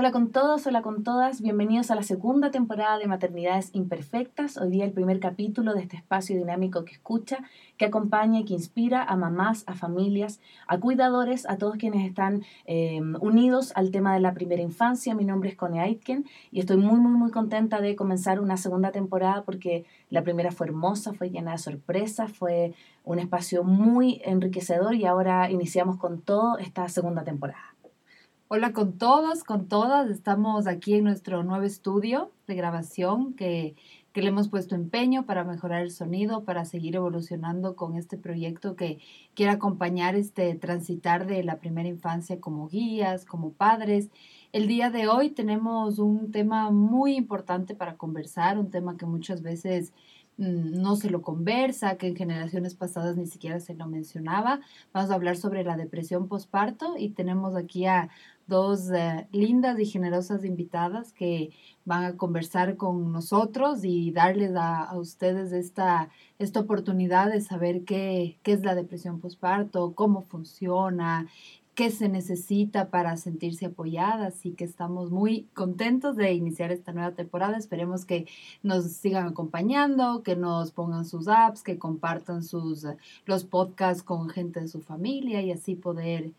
Hola con todos, hola con todas, bienvenidos a la segunda temporada de Maternidades Imperfectas. Hoy día el primer capítulo de este espacio dinámico que escucha, que acompaña y que inspira a mamás, a familias, a cuidadores, a todos quienes están eh, unidos al tema de la primera infancia. Mi nombre es Connie Aitken y estoy muy, muy, muy contenta de comenzar una segunda temporada porque la primera fue hermosa, fue llena de sorpresas, fue un espacio muy enriquecedor y ahora iniciamos con todo esta segunda temporada. Hola con todos, con todas. Estamos aquí en nuestro nuevo estudio de grabación que, que, le hemos puesto empeño para mejorar el sonido, para seguir evolucionando con este proyecto que quiere acompañar este transitar de la primera infancia como guías, como padres. El día de hoy tenemos un tema muy importante para conversar, un tema que muchas veces Mm, no se lo conversa, que en generaciones pasadas ni siquiera se lo mencionaba. Vamos a hablar sobre la depresión postparto y tenemos aquí a dos eh, lindas y generosas invitadas que van a conversar con nosotros y darles a, ustedes esta, esta oportunidad de saber qué, qué es la depresión postparto, cómo funciona, qué se necesita para sentirse apoyadas así que estamos muy contentos de iniciar esta nueva temporada. Esperemos que nos sigan acompañando, que nos pongan sus apps, que compartan sus los podcasts con gente de su familia y así poder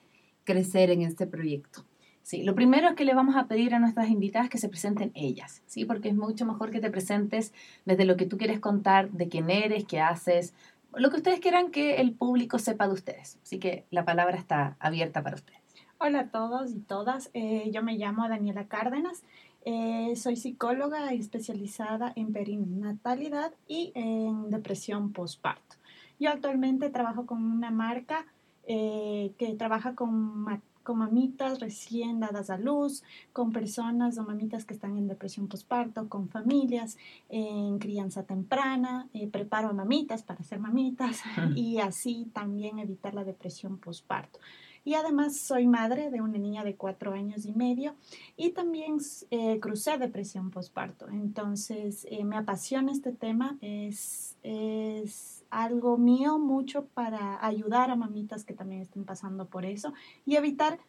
crecer en este proyecto. Sí, lo primero es que le vamos a pedir a nuestras invitadas que se presenten ellas, ¿sí? Porque es mucho mejor que te presentes desde lo que tú quieres contar, de quién eres, qué haces, lo que ustedes quieran que el público sepa de ustedes. Así que la palabra está abierta para ustedes. Hola a todos y todas. Eh, yo me llamo Daniela Cárdenas. Eh, soy psicóloga especializada en perinatalidad y en depresión postparto. Yo actualmente trabajo con una marca eh, que trabaja con con mamitas recién dadas a luz, con personas o mamitas que están en depresión postparto, con familias en crianza temprana, eh, preparo a mamitas para ser mamitas y así también evitar la depresión postparto. Y además soy madre de una niña de cuatro años y medio y también eh, crucé depresión postparto. Entonces eh, me apasiona este tema, es, es algo mío mucho para ayudar a mamitas que también estén pasando por eso y evitar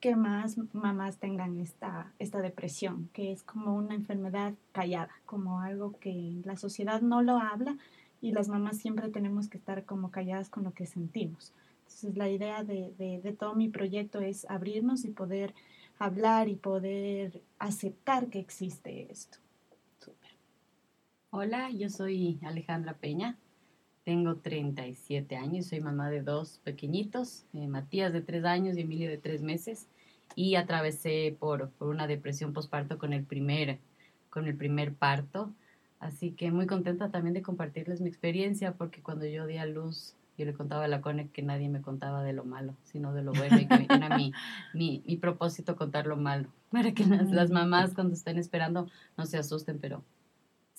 que más mamás tengan esta, esta depresión, que es como una enfermedad callada, como algo que la sociedad no lo habla y las mamás siempre tenemos que estar como calladas con lo que sentimos. Entonces la idea de, de, de todo mi proyecto es abrirnos y poder hablar y poder aceptar que existe esto. Súper. Hola, yo soy Alejandra Peña, tengo 37 años, soy mamá de dos pequeñitos, eh, Matías de 3 años y Emilio de 3 meses, y atravesé por, por una depresión postparto con el, primer, con el primer parto. Así que muy contenta también de compartirles mi experiencia, porque cuando yo di a luz, yo le contaba a la Cone que nadie me contaba de lo malo, sino de lo bueno, y que era mi, mi, mi propósito contar lo malo, para que las, las mamás cuando estén esperando no se asusten, pero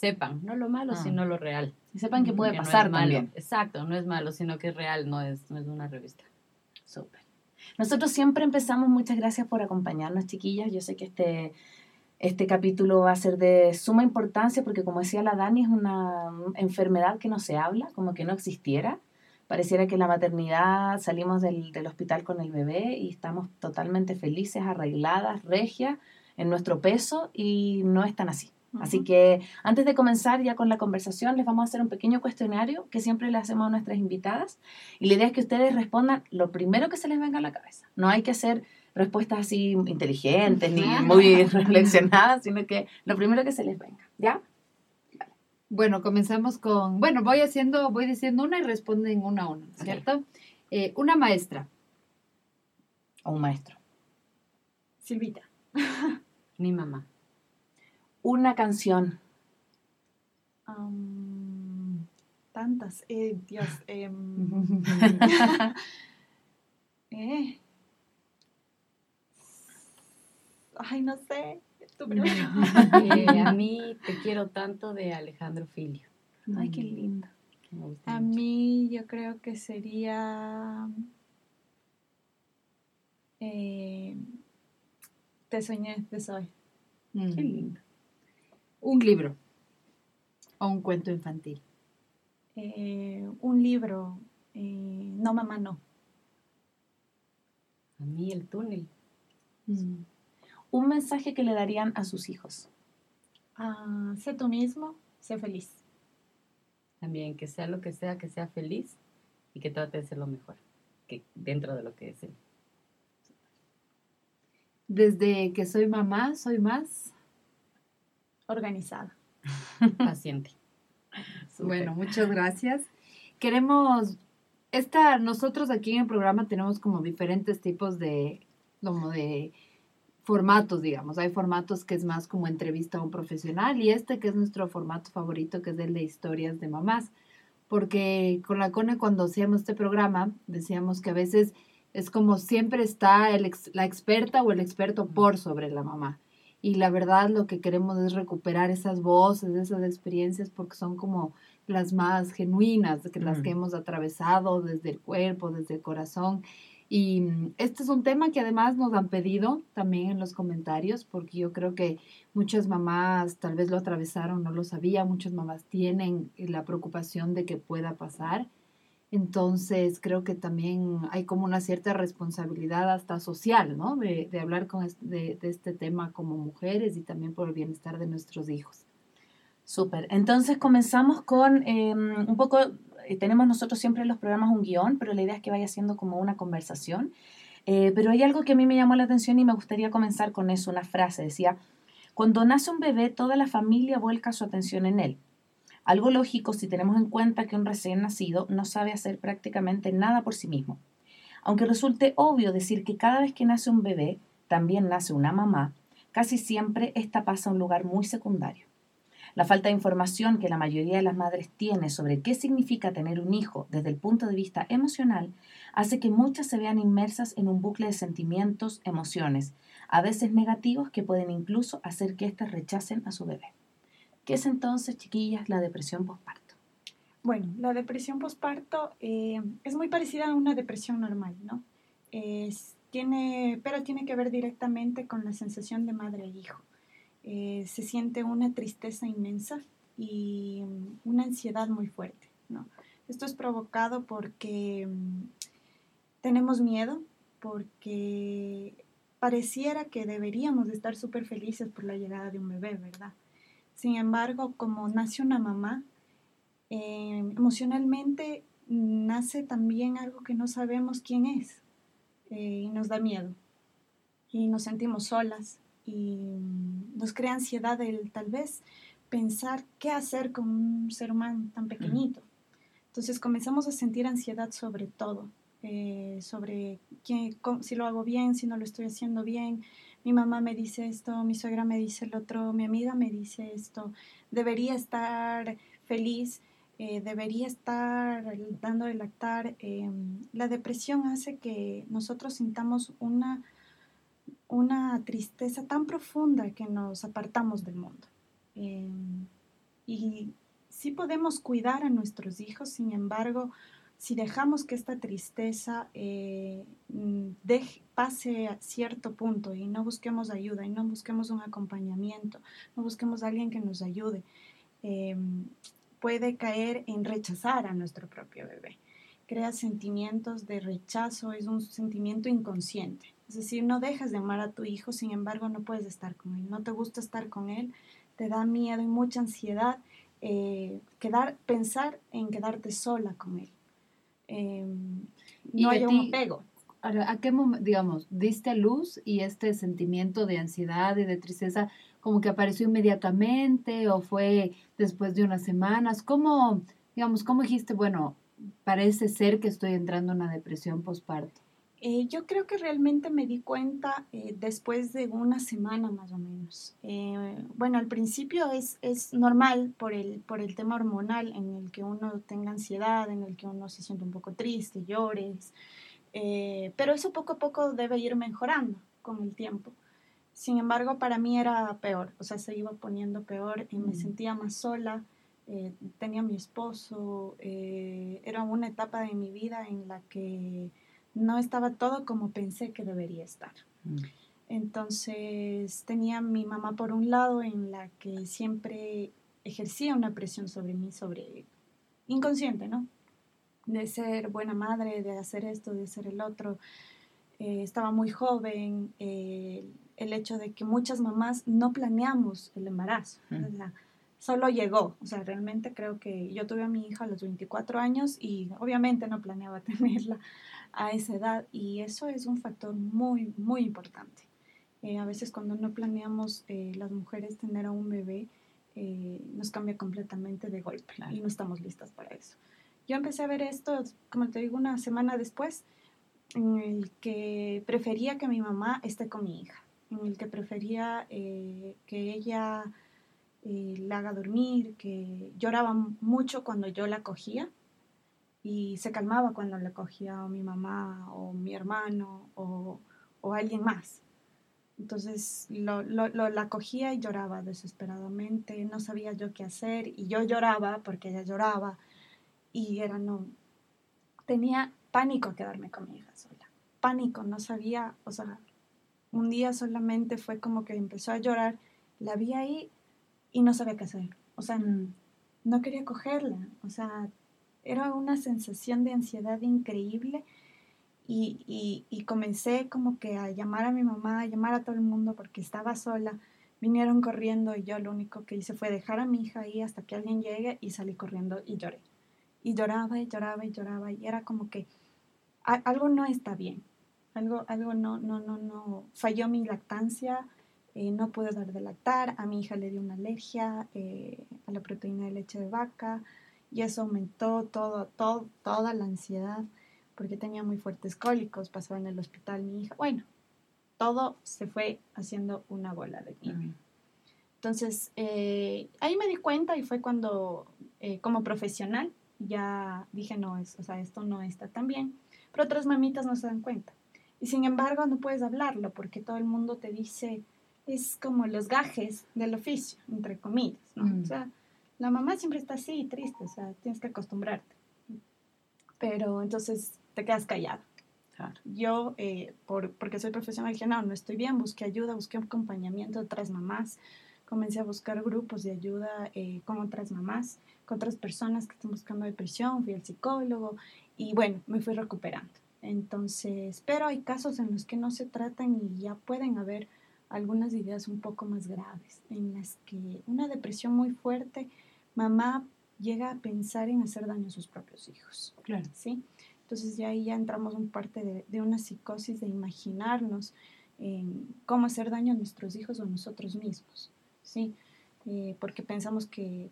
sepan, no lo malo, ah. sino lo real. Y sepan que puede pasar también. Exacto, no es malo, sino que es real, no es, no es una revista. Súper. Nosotros siempre empezamos, muchas gracias por acompañarnos, chiquillas. Yo sé que este, este capítulo va a ser de suma importancia porque, como decía la Dani, es una enfermedad que no se habla, como que no existiera. Pareciera que la maternidad salimos del, del hospital con el bebé y estamos totalmente felices, arregladas, regias en nuestro peso y no es tan así. Así que antes de comenzar ya con la conversación, les vamos a hacer un pequeño cuestionario que siempre le hacemos a nuestras invitadas. Y la idea es que ustedes respondan lo primero que se les venga a la cabeza. No hay que hacer respuestas así inteligentes ni muy reflexionadas, sino que lo primero que se les venga. ¿Ya? Bueno, comenzamos con, bueno, voy haciendo, voy diciendo una y responden una a una, ¿cierto? Eh, una maestra. O un maestro. Silvita. Mi mamá una canción? tantas, eh, Dios. Em, eh. Ay, no sé. Eh, a mí te quiero tanto de Alejandro Filio. Ay, qué lindo. A mí yo creo que sería eh, Te soñé de Soy. Qué mm. lindo. Un libro o un cuento infantil. Eh, un libro. Eh, no, mamá, no. A mí el túnel. Mm. un mensaje que le darían a sus hijos. Ah, sé tú mismo, sé feliz. También que sea lo que sea, que sea feliz y que trate de ser lo mejor que dentro de lo que es él. Desde que soy mamá, soy más Organizada. paciente. Bueno, muchas gracias. Queremos, esta, nosotros aquí en el programa tenemos como diferentes tipos de, como de formatos, digamos. Hay formatos que es más como entrevista a un profesional y este que es nuestro formato favorito, que es el de historias de mamás. Porque con la CONE cuando hacíamos este programa decíamos que a veces es como siempre está el la experta o el experto por sobre la mamá. Y la verdad lo que queremos es recuperar esas voces, esas experiencias, porque son como las más genuinas, que las que hemos atravesado desde el cuerpo, desde el corazón. Y mm, este es un tema que además nos han pedido también en los comentarios, porque yo creo que muchas mamás tal vez lo atravesaron, no lo sabía, muchas mamás tienen la preocupación de que pueda pasar. Entonces creo que también hay como una cierta responsabilidad hasta social, ¿no? De, hablar con de, este tema como mujeres y también por el bienestar de nuestros hijos. Súper. Entonces comenzamos con em, un poco, eh, tenemos nosotros siempre en los programas un guion, pero la idea es que vaya siendo como una conversación. Eh, pero hay algo que a mí me llamó la atención y me gustaría comenzar con eso, una frase. Decía, cuando nace un bebé, toda la familia vuelca su atención en él. Algo lógico si tenemos en cuenta que un recién nacido no sabe hacer prácticamente nada por sí mismo. Aunque resulte obvio decir que cada vez que nace un bebé, también nace una mamá, casi siempre esta pasa a un lugar muy secundario. La falta de información que la mayoría de las madres tiene sobre qué significa tener un hijo desde el punto de vista emocional hace que muchas se vean inmersas en un bucle de sentimientos, emociones, a veces negativos que pueden incluso hacer que éstas rechacen a su bebé. ¿Qué es entonces, chiquillas, la depresión postparto? Bueno, la depresión postparto eh, es muy parecida a una depresión normal, ¿no? tiene, pero tiene que ver directamente con la sensación de madre e hijo. Eh, se siente una tristeza inmensa y una ansiedad muy fuerte, ¿no? Esto es provocado porque mm, tenemos miedo, porque pareciera que deberíamos estar súper felices por la llegada de un bebé, ¿verdad? Sin embargo, como nace una mamá, eh, emocionalmente nace también algo que no sabemos quién es eh, y nos da miedo y nos sentimos solas y nos crea ansiedad el tal vez pensar qué hacer con un ser humano tan pequeñito. Entonces comenzamos a sentir ansiedad sobre todo, eh, sobre si lo hago bien, si no lo estoy haciendo bien, mi mamá me dice esto, mi suegra me dice el otro, mi amiga me dice esto, debería estar feliz, eh, debería estar dando de lactar. Em, la depresión hace que nosotros sintamos una, una tristeza tan profunda que nos apartamos del mundo. Em, y sí podemos cuidar a nuestros hijos, sin embargo, si dejamos que esta tristeza eh, mm, pase a cierto punto y no busquemos ayuda y no busquemos un acompañamiento, no busquemos a alguien que nos ayude, em, puede caer en rechazar a nuestro propio bebé. Crea sentimientos de rechazo, es un sentimiento inconsciente. Es decir, no dejas de amar a tu hijo, sin embargo no puedes estar con él, no te gusta estar con él, te da miedo y mucha ansiedad eh, quedar, pensar en quedarte sola con él. Em, no un apego. ¿A qué momento, digamos, diste luz y este sentimiento de ansiedad y de tristeza como que apareció inmediatamente o fue después de unas semanas? ¿Cómo, digamos, cómo dijiste, bueno, parece ser que estoy entrando en una depresión postparto? Eh, yo creo que realmente me di cuenta eh, después de una semana más o menos. Eh, bueno, al principio es, es normal por el, por el tema hormonal en el que uno tenga ansiedad, en el que uno se siente un poco triste, llores, pero eso poco a poco debe ir mejorando con el tiempo. Sin embargo, para mí era peor, o sea, se iba poniendo peor y me mm. sentía más sola. tenía a mi esposo, era una etapa de mi vida en la que no estaba todo como pensé que debería estar. Mm. Entonces tenía mi mamá por un lado en la que siempre ejercía una presión sobre mí, sobre inconsciente, ¿no? De ser buena madre, de hacer esto, de hacer el otro. eh, estaba muy joven, eh, el hecho de que muchas mamás no planeamos el embarazo. O sea, solo llegó. O sea, realmente creo que yo tuve a mi hija a los 24 años y obviamente no planeaba tenerla a esa edad y eso es un factor muy, muy importante. Eh, a veces cuando no planeamos eh, las mujeres tener a un bebé, eh, nos cambia completamente de golpe y no estamos listas para eso. Yo empecé a ver esto, como te digo, una semana después, en el que prefería que mi mamá esté con mi hija, en el que prefería que ella la haga dormir, que lloraba mucho cuando yo la cogía y se calmaba cuando la cogía mi mamá o mi hermano o, o alguien más. Entonces lo, lo, la cogía y lloraba desesperadamente, no sabía yo qué hacer y yo lloraba porque ella lloraba y era no, tenía pánico a quedarme con mi hija sola, pánico, no sabía, o sea, un día solamente fue como que empezó a llorar, la vi ahí y no sabía qué hacer, o sea, mm. no quería cogerla, o sea, era una sensación de ansiedad increíble y, y, comencé como que a llamar a mi mamá, a llamar a todo el mundo porque estaba sola. Vinieron corriendo y yo lo único que hice fue dejar a mi hija ahí hasta que alguien llegue y salí corriendo y lloré. Y lloraba y lloraba y lloraba y era como que algo no está bien. Algo, algo no, no, no, no. Falló mi lactancia, eh, no pude dar de lactar, a mi hija le dio una alergia eh, a la proteína de leche de vaca y eso aumentó todo, todo, toda la ansiedad porque tenía muy fuertes cólicos, pasaba en el hospital mi hija, bueno, todo se fue haciendo una bola de nieve. Entonces, eh, ahí me di cuenta y fue cuando, eh, como profesional, ya dije, no, es, o sea, esto no está tan bien, pero otras mamitas no se dan cuenta. Y sin embargo, no puedes hablarlo porque todo el mundo te dice, es como los gajes del oficio, entre comillas, ¿no? Mm. O sea, la mamá siempre está así, triste, o sea, tienes que acostumbrarte. Pero entonces te quedas callado. Yo, eh, por, porque soy profesional, dije, no, no estoy bien, busqué ayuda, busqué acompañamiento de otras mamás, comencé a buscar grupos de ayuda eh, con otras mamás, con otras personas que están buscando depresión, fui al psicólogo y bueno, me fui recuperando. Entonces, pero hay casos en los que no se tratan y ya pueden haber algunas ideas un poco más graves, en las que una depresión muy fuerte, mamá llega a pensar en hacer daño a sus propios hijos. Claro. ¿Sí? Entonces ya ahí ya entramos en parte de, una psicosis de imaginarnos en cómo hacer daño a nuestros hijos o a nosotros mismos, ¿sí? Eh, porque pensamos que,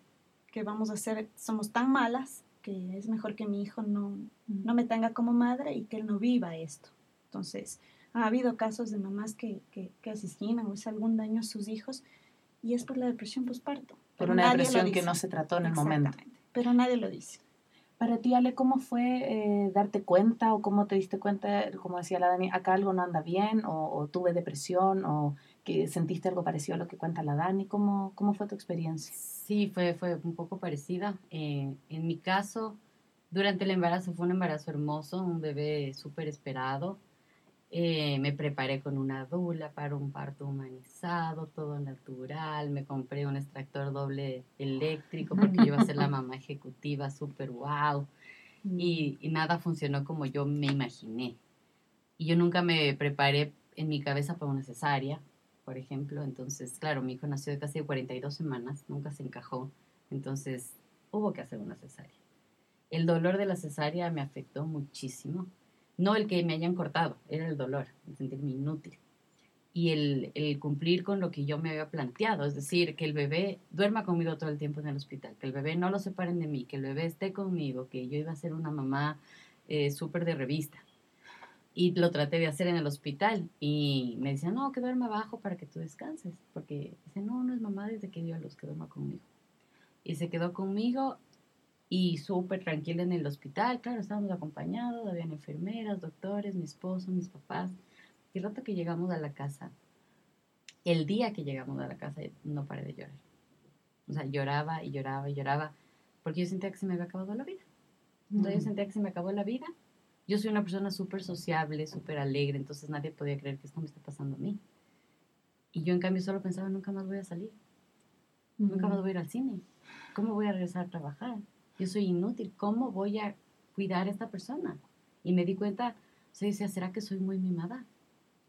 que, vamos a ser, somos tan malas que es mejor que mi hijo no, no me tenga como madre y que él no viva esto. Entonces, ha habido casos de mamás que, que, que asesinan o hacen algún daño a sus hijos y es por la depresión postparto. Por una depresión que no se trató en el momento. Pero nadie lo dice. Para ti, Ale, ¿cómo fue eh, darte cuenta o cómo te diste cuenta, como decía la Dani, acá algo no anda bien o, tuve depresión o que sentiste algo parecido a lo que cuenta la Dani? ¿Cómo, cómo fue tu experiencia? Sí, fue, fue un poco parecida. Eh, en mi caso, durante el embarazo fue un embarazo hermoso, un bebé súper esperado. Eh, me preparé con una dula para un parto humanizado, todo natural. Me compré un extractor doble eléctrico porque yo iba a ser la mamá ejecutiva, súper wow. Y, y, nada funcionó como yo me imaginé. Y yo nunca me preparé en mi cabeza para una cesárea, por ejemplo. Entonces, claro, mi hijo nació de casi 42 semanas, nunca se encajó. Entonces, hubo que hacer una cesárea. El dolor de la cesárea me afectó muchísimo no el que me hayan cortado, era el dolor, el sentirme inútil. Y el, cumplir con lo que yo me había planteado, es decir, que el bebé duerma conmigo todo el tiempo en el hospital, que el bebé no lo separen de mí, que el bebé esté conmigo, que yo iba a ser una mamá eh, súper de revista. Y lo traté de hacer en el hospital y me decían, no, que duerma abajo para que tú descanses, porque dice, no, no es mamá desde que dio a luz, que duerma conmigo. Y se quedó conmigo y súper tranquila en el hospital. Claro, estábamos acompañados, habían enfermeras, doctores, mi esposo, mis papás. Y el rato que llegamos a la casa, el día que llegamos a la casa, no paré de llorar. O sea, lloraba y lloraba y lloraba porque yo sentía que se me había acabado la vida. Entonces yo sentía que se me acabó la vida. Yo soy una persona súper sociable, súper alegre, entonces nadie podía creer que esto me está pasando a mí. Y yo en cambio solo pensaba, nunca más voy a salir. Nunca más voy a ir al cine. ¿Cómo voy a regresar a trabajar? Yo soy inútil, ¿cómo voy a cuidar a esta persona? Y me di cuenta, Entonces decía, ¿será que soy muy mimada?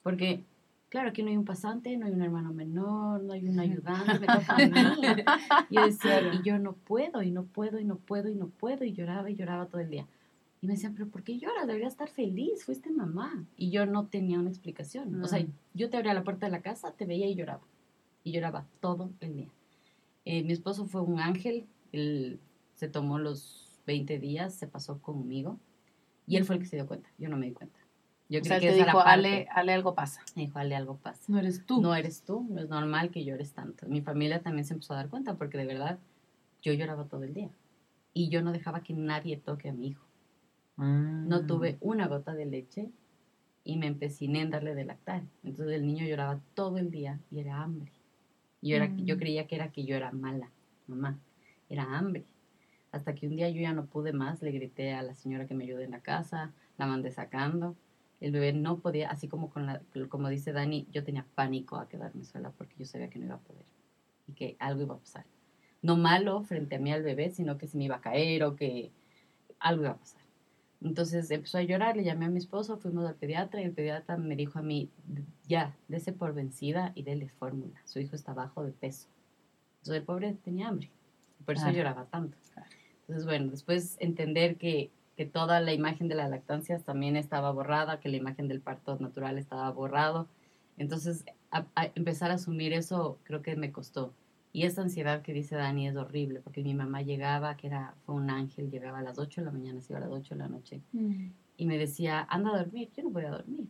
Porque, claro, aquí no hay un pasante, no hay un hermano menor, no hay un ayudante, me toca a mí. Y yo decía, y yo no puedo, y no puedo, y no puedo, y no puedo, y lloraba y lloraba todo el día. Y me decían, pero ¿por qué lloras? Deberías estar feliz, fuiste mamá. Y yo no tenía una explicación. O sea, Mm. yo te abría la puerta de la casa, te veía y lloraba. Y lloraba todo el día. Eh, mi esposo fue un ángel, él se tomó los 20 días, se pasó conmigo. Y él fue el que se dio cuenta, yo no me di cuenta. Yo O sea, que te dijo. Ale, Ale, algo pasa. Me dijo, Ale, algo pasa. No eres tú. No eres tú, no es normal que llores tanto. Mi familia también se empezó a dar cuenta porque de verdad yo lloraba todo el día. Y yo no dejaba que nadie toque a mi hijo. Mm. No tuve una gota de leche y me empeciné en darle de lactar. Entonces el niño lloraba todo el día y era hambre. Yo, era, yo Mm. creía que era que yo era mala, mamá. Era hambre. Hasta que un día yo ya no pude más, le grité a la señora que me ayude en la casa, la mandé sacando. El bebé no podía, así como, con la, como dice Dani, yo tenía pánico a quedarme sola porque yo sabía que no iba a poder y que algo iba a pasar. No malo frente a mí al bebé, sino que se me iba a caer o que algo iba a pasar. Entonces empezó a llorar, le llamé a mi esposo, fuimos al pediatra y el pediatra me dijo a mí, ya, dese por vencida y dele fórmula. Su hijo está bajo de peso. Entonces el pobre tenía hambre, por eso lloraba tanto. Entonces, bueno, después entender que, que toda la imagen de la lactancia también estaba borrada, que la imagen del parto natural estaba borrado. Entonces, a- a empezar a asumir eso creo que me costó. Y esa ansiedad que dice Dani es horrible, porque mi mamá llegaba, que era, fue un ángel, llegaba a las 8 de la mañana, se iba a las 8 de la noche, Mm. y me decía, anda a dormir. Yo no podía dormir.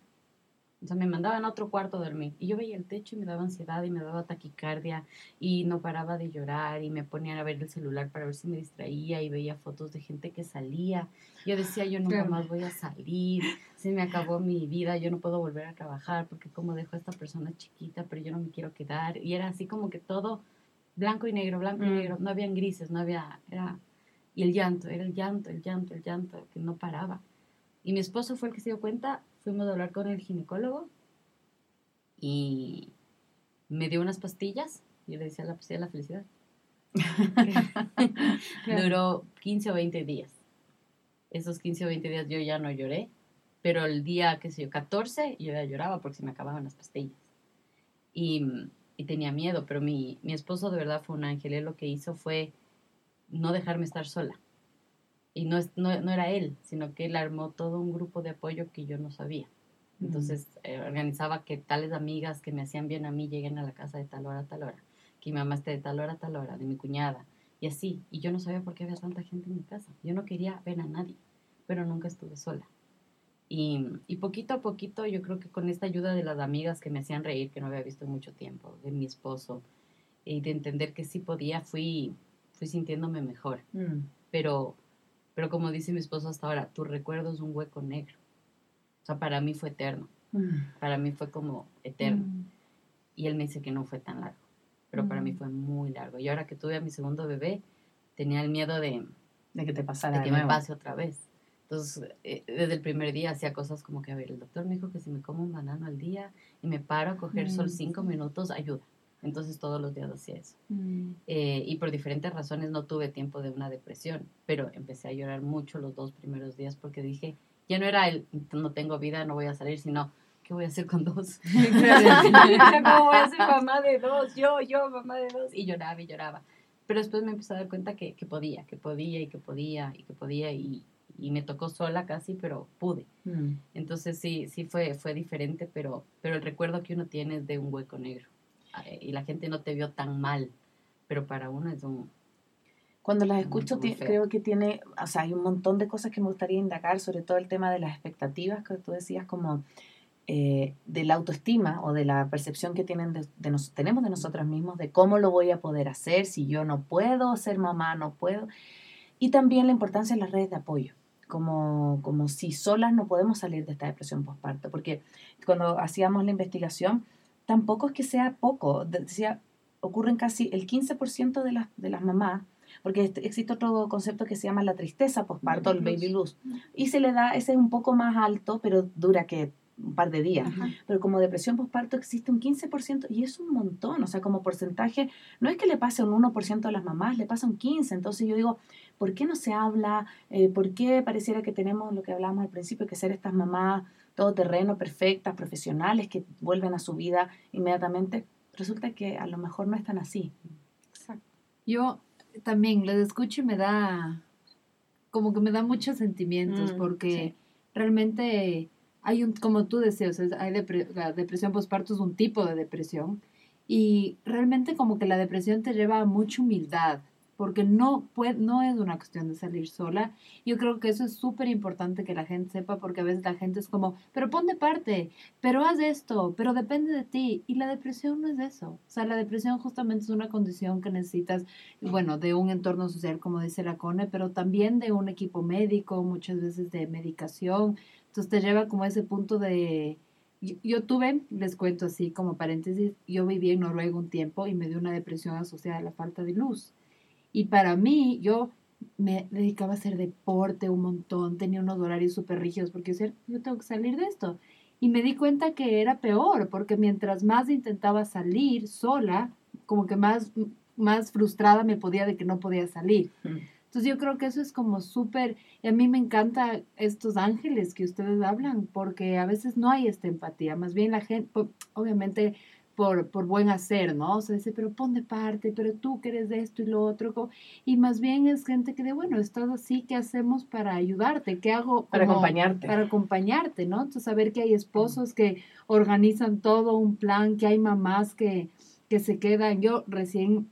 O sea, me mandaban a otro cuarto a dormir. Y yo veía el techo y me daba ansiedad y me daba taquicardia y no paraba de llorar y me ponían a ver el celular para ver si me distraía y veía fotos de gente que salía. Yo decía, yo nunca más voy a salir, se me acabó mi vida, yo no puedo volver a trabajar porque como dejo a esta persona chiquita, pero yo no me quiero quedar. Y era así como que todo blanco y negro, blanco y Mm. negro, no habían grises, no había, era, y el llanto, era el llanto, el llanto, el llanto, que no paraba. Y mi esposo fue el que se dio cuenta, fuimos a hablar con el ginecólogo y me dio unas pastillas, yo le decía la pastilla de la felicidad. Duró 15 o 20 días. Esos 15 o 20 días yo ya no lloré, pero el día, qué sé yo, 14, yo ya lloraba porque se me acababan las pastillas. Y, y tenía miedo, pero mi, mi esposo de verdad fue un ángel. Él lo que hizo fue no dejarme estar sola. Y no, es- no, no era él, sino que él armó todo un grupo de apoyo que yo no sabía. Entonces eh, organizaba que tales amigas que me hacían bien a mí lleguen a la casa de tal hora a tal hora, que mi mamá esté de tal hora a tal hora, de mi cuñada, y así. Y yo no sabía por qué había tanta gente en mi casa. Yo no quería ver a nadie, pero nunca estuve sola. Y, y poquito a poquito, yo creo que con esta ayuda de las amigas que me hacían reír, que no había visto en mucho tiempo, de mi esposo, y de entender que sí podía, fui, fui sintiéndome mejor. Mm. Pero, pero como dice mi esposo hasta ahora, tu recuerdo es un hueco negro. O sea, para mí fue eterno. Mm. Para mí fue como eterno. Mm. Y él me dice que no fue tan largo. Pero para mí Mm. fue muy largo. Y ahora que tuve a mi segundo bebé, tenía el miedo de, De que te pasara de que me pase otra vez. Entonces, eh, desde el primer día hacía cosas como que, a ver, el doctor me dijo que si me como un banano al día y me paro a coger sol cinco minutos, ayuda. Entonces todos los días hacía eso. Mm. Eh, y por diferentes razones no tuve tiempo de una depresión, pero empecé a llorar mucho los dos primeros días porque dije, ya no era el, no tengo vida, no voy a salir, sino, ¿qué voy a hacer con dos? ¿Cómo voy a ser mamá de dos? Yo, yo, mamá de dos. Y lloraba y lloraba. Pero después me empecé a dar cuenta que, que podía, que podía y que podía y que podía y, y me tocó sola casi, pero pude. Mm. Entonces sí, sí fue, fue diferente, pero, pero el recuerdo que uno tiene es de un hueco negro. Eh, Y la gente no te vio tan mal, pero para uno es un... Cuando las escucho, creo que tiene, o sea, hay un montón de cosas que me gustaría indagar, sobre todo el tema de las expectativas que tú decías, como eh, de la autoestima o de la percepción que tienen de, de nos, tenemos de nosotros mismos, de cómo lo voy a poder hacer, si yo no puedo ser mamá, no puedo. Y también la importancia de las redes de apoyo, como, como si solas no podemos salir de esta depresión postparto, porque cuando hacíamos la investigación, tampoco es que sea poco, de- decía, ocurren casi el 15% de las, de las mamás porque este- existe otro concepto que se llama la tristeza postparto, el Baby blues, y se le da, ese es un poco más alto, pero dura que un par de días. Ajá. Pero como depresión postparto existe un 15% y es un montón, o sea, como porcentaje, no es que le pase un 1% a las mamás, le pasa un 15%. Entonces yo digo, ¿por qué no se habla? Eh, ¿Por qué pareciera que tenemos lo que hablábamos al principio, que ser estas mamás todo terreno, perfectas, profesionales, que vuelven a su vida inmediatamente, resulta que a lo mejor no están así. Exacto. Yo también les escucho y me da, como que me da muchos sentimientos, Mm, porque sí. realmente hay un, como tú decías, hay depre- la depresión postparto es un tipo de depresión, y realmente como que la depresión te lleva a mucha humildad, porque no, puede, no es una cuestión de salir sola. Yo creo que eso es súper importante que la gente sepa, porque a veces la gente es como, pero pon de parte, pero haz esto, pero depende de ti. Y la depresión no es eso. O sea, la depresión justamente es una condición que necesitas, bueno, de un entorno social, como dice la CONE, pero también de un equipo médico, muchas veces de medicación. Entonces te lleva como a ese punto de... Yo, yo tuve, les cuento así como paréntesis, yo viví en Noruega un tiempo y me dio una depresión asociada a la falta de luz. Y para mí, yo me dedicaba a hacer deporte un montón, tenía unos horarios súper rígidos porque yo decía, yo tengo que salir de esto. Y me di cuenta que era peor, porque mientras más intentaba salir sola, como que más, más frustrada me podía de que no podía salir. Entonces yo creo que eso es como súper, y a mí me encanta estos ángeles que ustedes hablan, porque a veces no hay esta empatía, más bien la gente, obviamente por, por buen hacer, ¿no? O sea, dice, pero pon de parte, pero tú que eres de esto y lo otro, y más bien es gente que de, bueno, estás así, ¿qué hacemos para ayudarte? ¿Qué hago? Para como- acompañarte. Para acompañarte, ¿no? Entonces saber que hay esposos que organizan todo un plan, que hay mamás que, que se quedan. Yo recién,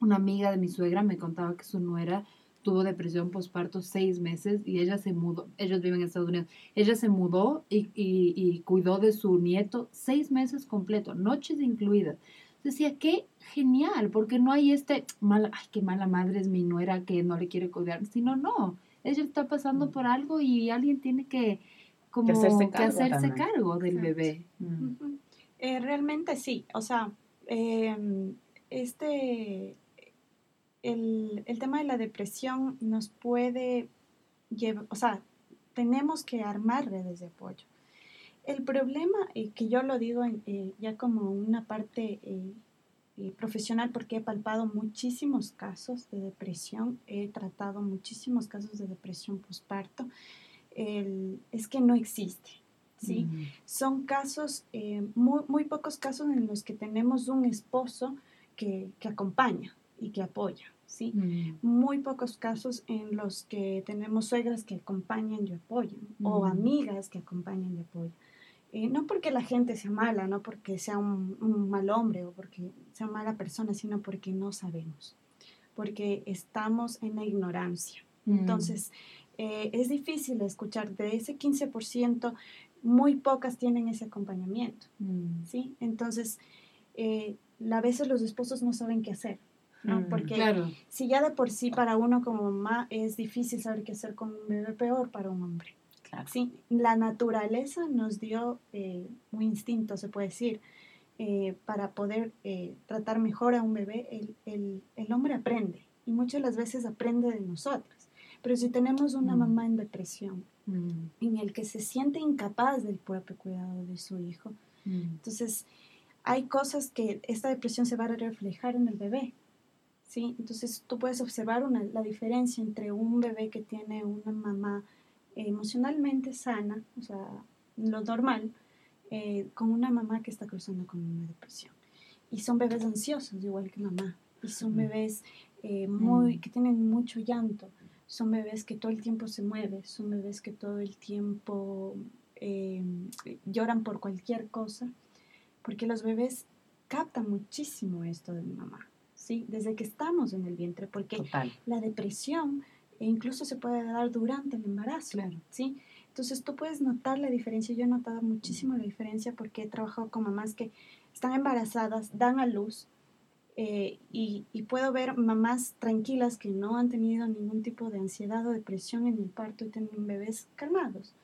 una amiga de mi suegra me contaba que su nuera tuvo depresión postparto seis meses y ella se mudó, ellos viven en Estados Unidos, ella se mudó y, y- y cuidó de su nieto seis meses completo, noches incluidas. Decía, qué genial, porque no hay este, mala, ay, qué mala madre es mi nuera que no le quiere cuidar, sino no, ella está pasando por algo y alguien tiene que, como, hacerse que cargo hacerse cargo del Exacto. bebé. Mm. Eh, realmente sí, o sea, em, este, el, el tema de la depresión nos puede llevar, o sea, tenemos que armar redes de apoyo. El problema, eh, que yo lo digo eh, ya como una parte eh, eh, profesional, porque he palpado muchísimos casos de depresión, he tratado muchísimos casos de depresión postparto, el- es que no existe, ¿sí? Son casos, muy, muy pocos casos en los que tenemos un esposo que, que acompaña y que apoya, ¿sí? Mm. Muy pocos casos en los que tenemos suegras que acompañan y apoyan, o Mm. amigas que acompañan y apoyan. Eh, no porque la gente sea mala, no porque sea un, un mal hombre o porque sea mala persona, sino porque no sabemos, porque estamos en la ignorancia. Mm. Entonces, eh, es difícil escuchar de ese 15%, muy pocas tienen ese acompañamiento. ¿sí? Entonces, eh, a veces los esposos no saben qué hacer, ¿no? Porque Claro. si ya de por sí para uno como mamá es difícil saber qué hacer con un bebé, peor para un hombre, Claro. ¿sí? La naturaleza nos dio eh, un instinto, se puede decir, eh, para poder eh, tratar mejor a un bebé. El, el- el hombre aprende y muchas de las veces aprende de nosotros. Pero si tenemos una Mm. mamá en depresión, Mm. en el que se siente incapaz del propio cuidado de su hijo, Mm. entonces hay cosas que esta depresión se va a reflejar en el bebé. ¿Sí? Entonces tú puedes observar una- la diferencia entre un bebé que tiene una mamá emocionalmente sana, o sea, lo normal, eh, con una mamá que está cruzando con una depresión. Y son bebés ansiosos, igual que mamá. Y son bebés eh, muy, Mm. que tienen mucho llanto. Son bebés que todo el tiempo se mueven. Son bebés que todo el tiempo eh, lloran por cualquier cosa. Porque los bebés captan muchísimo esto de mamá. ¿Sí? Desde que estamos en el vientre. Porque Total. la depresión e incluso se puede dar durante el embarazo. Claro. ¿sí? Entonces tú puedes notar la diferencia. Yo he notado muchísimo la diferencia porque he trabajado con mamás que están embarazadas, dan a luz eh, y, y puedo ver mamás tranquilas que no han tenido ningún tipo de ansiedad o depresión en el parto y tienen bebés calmados.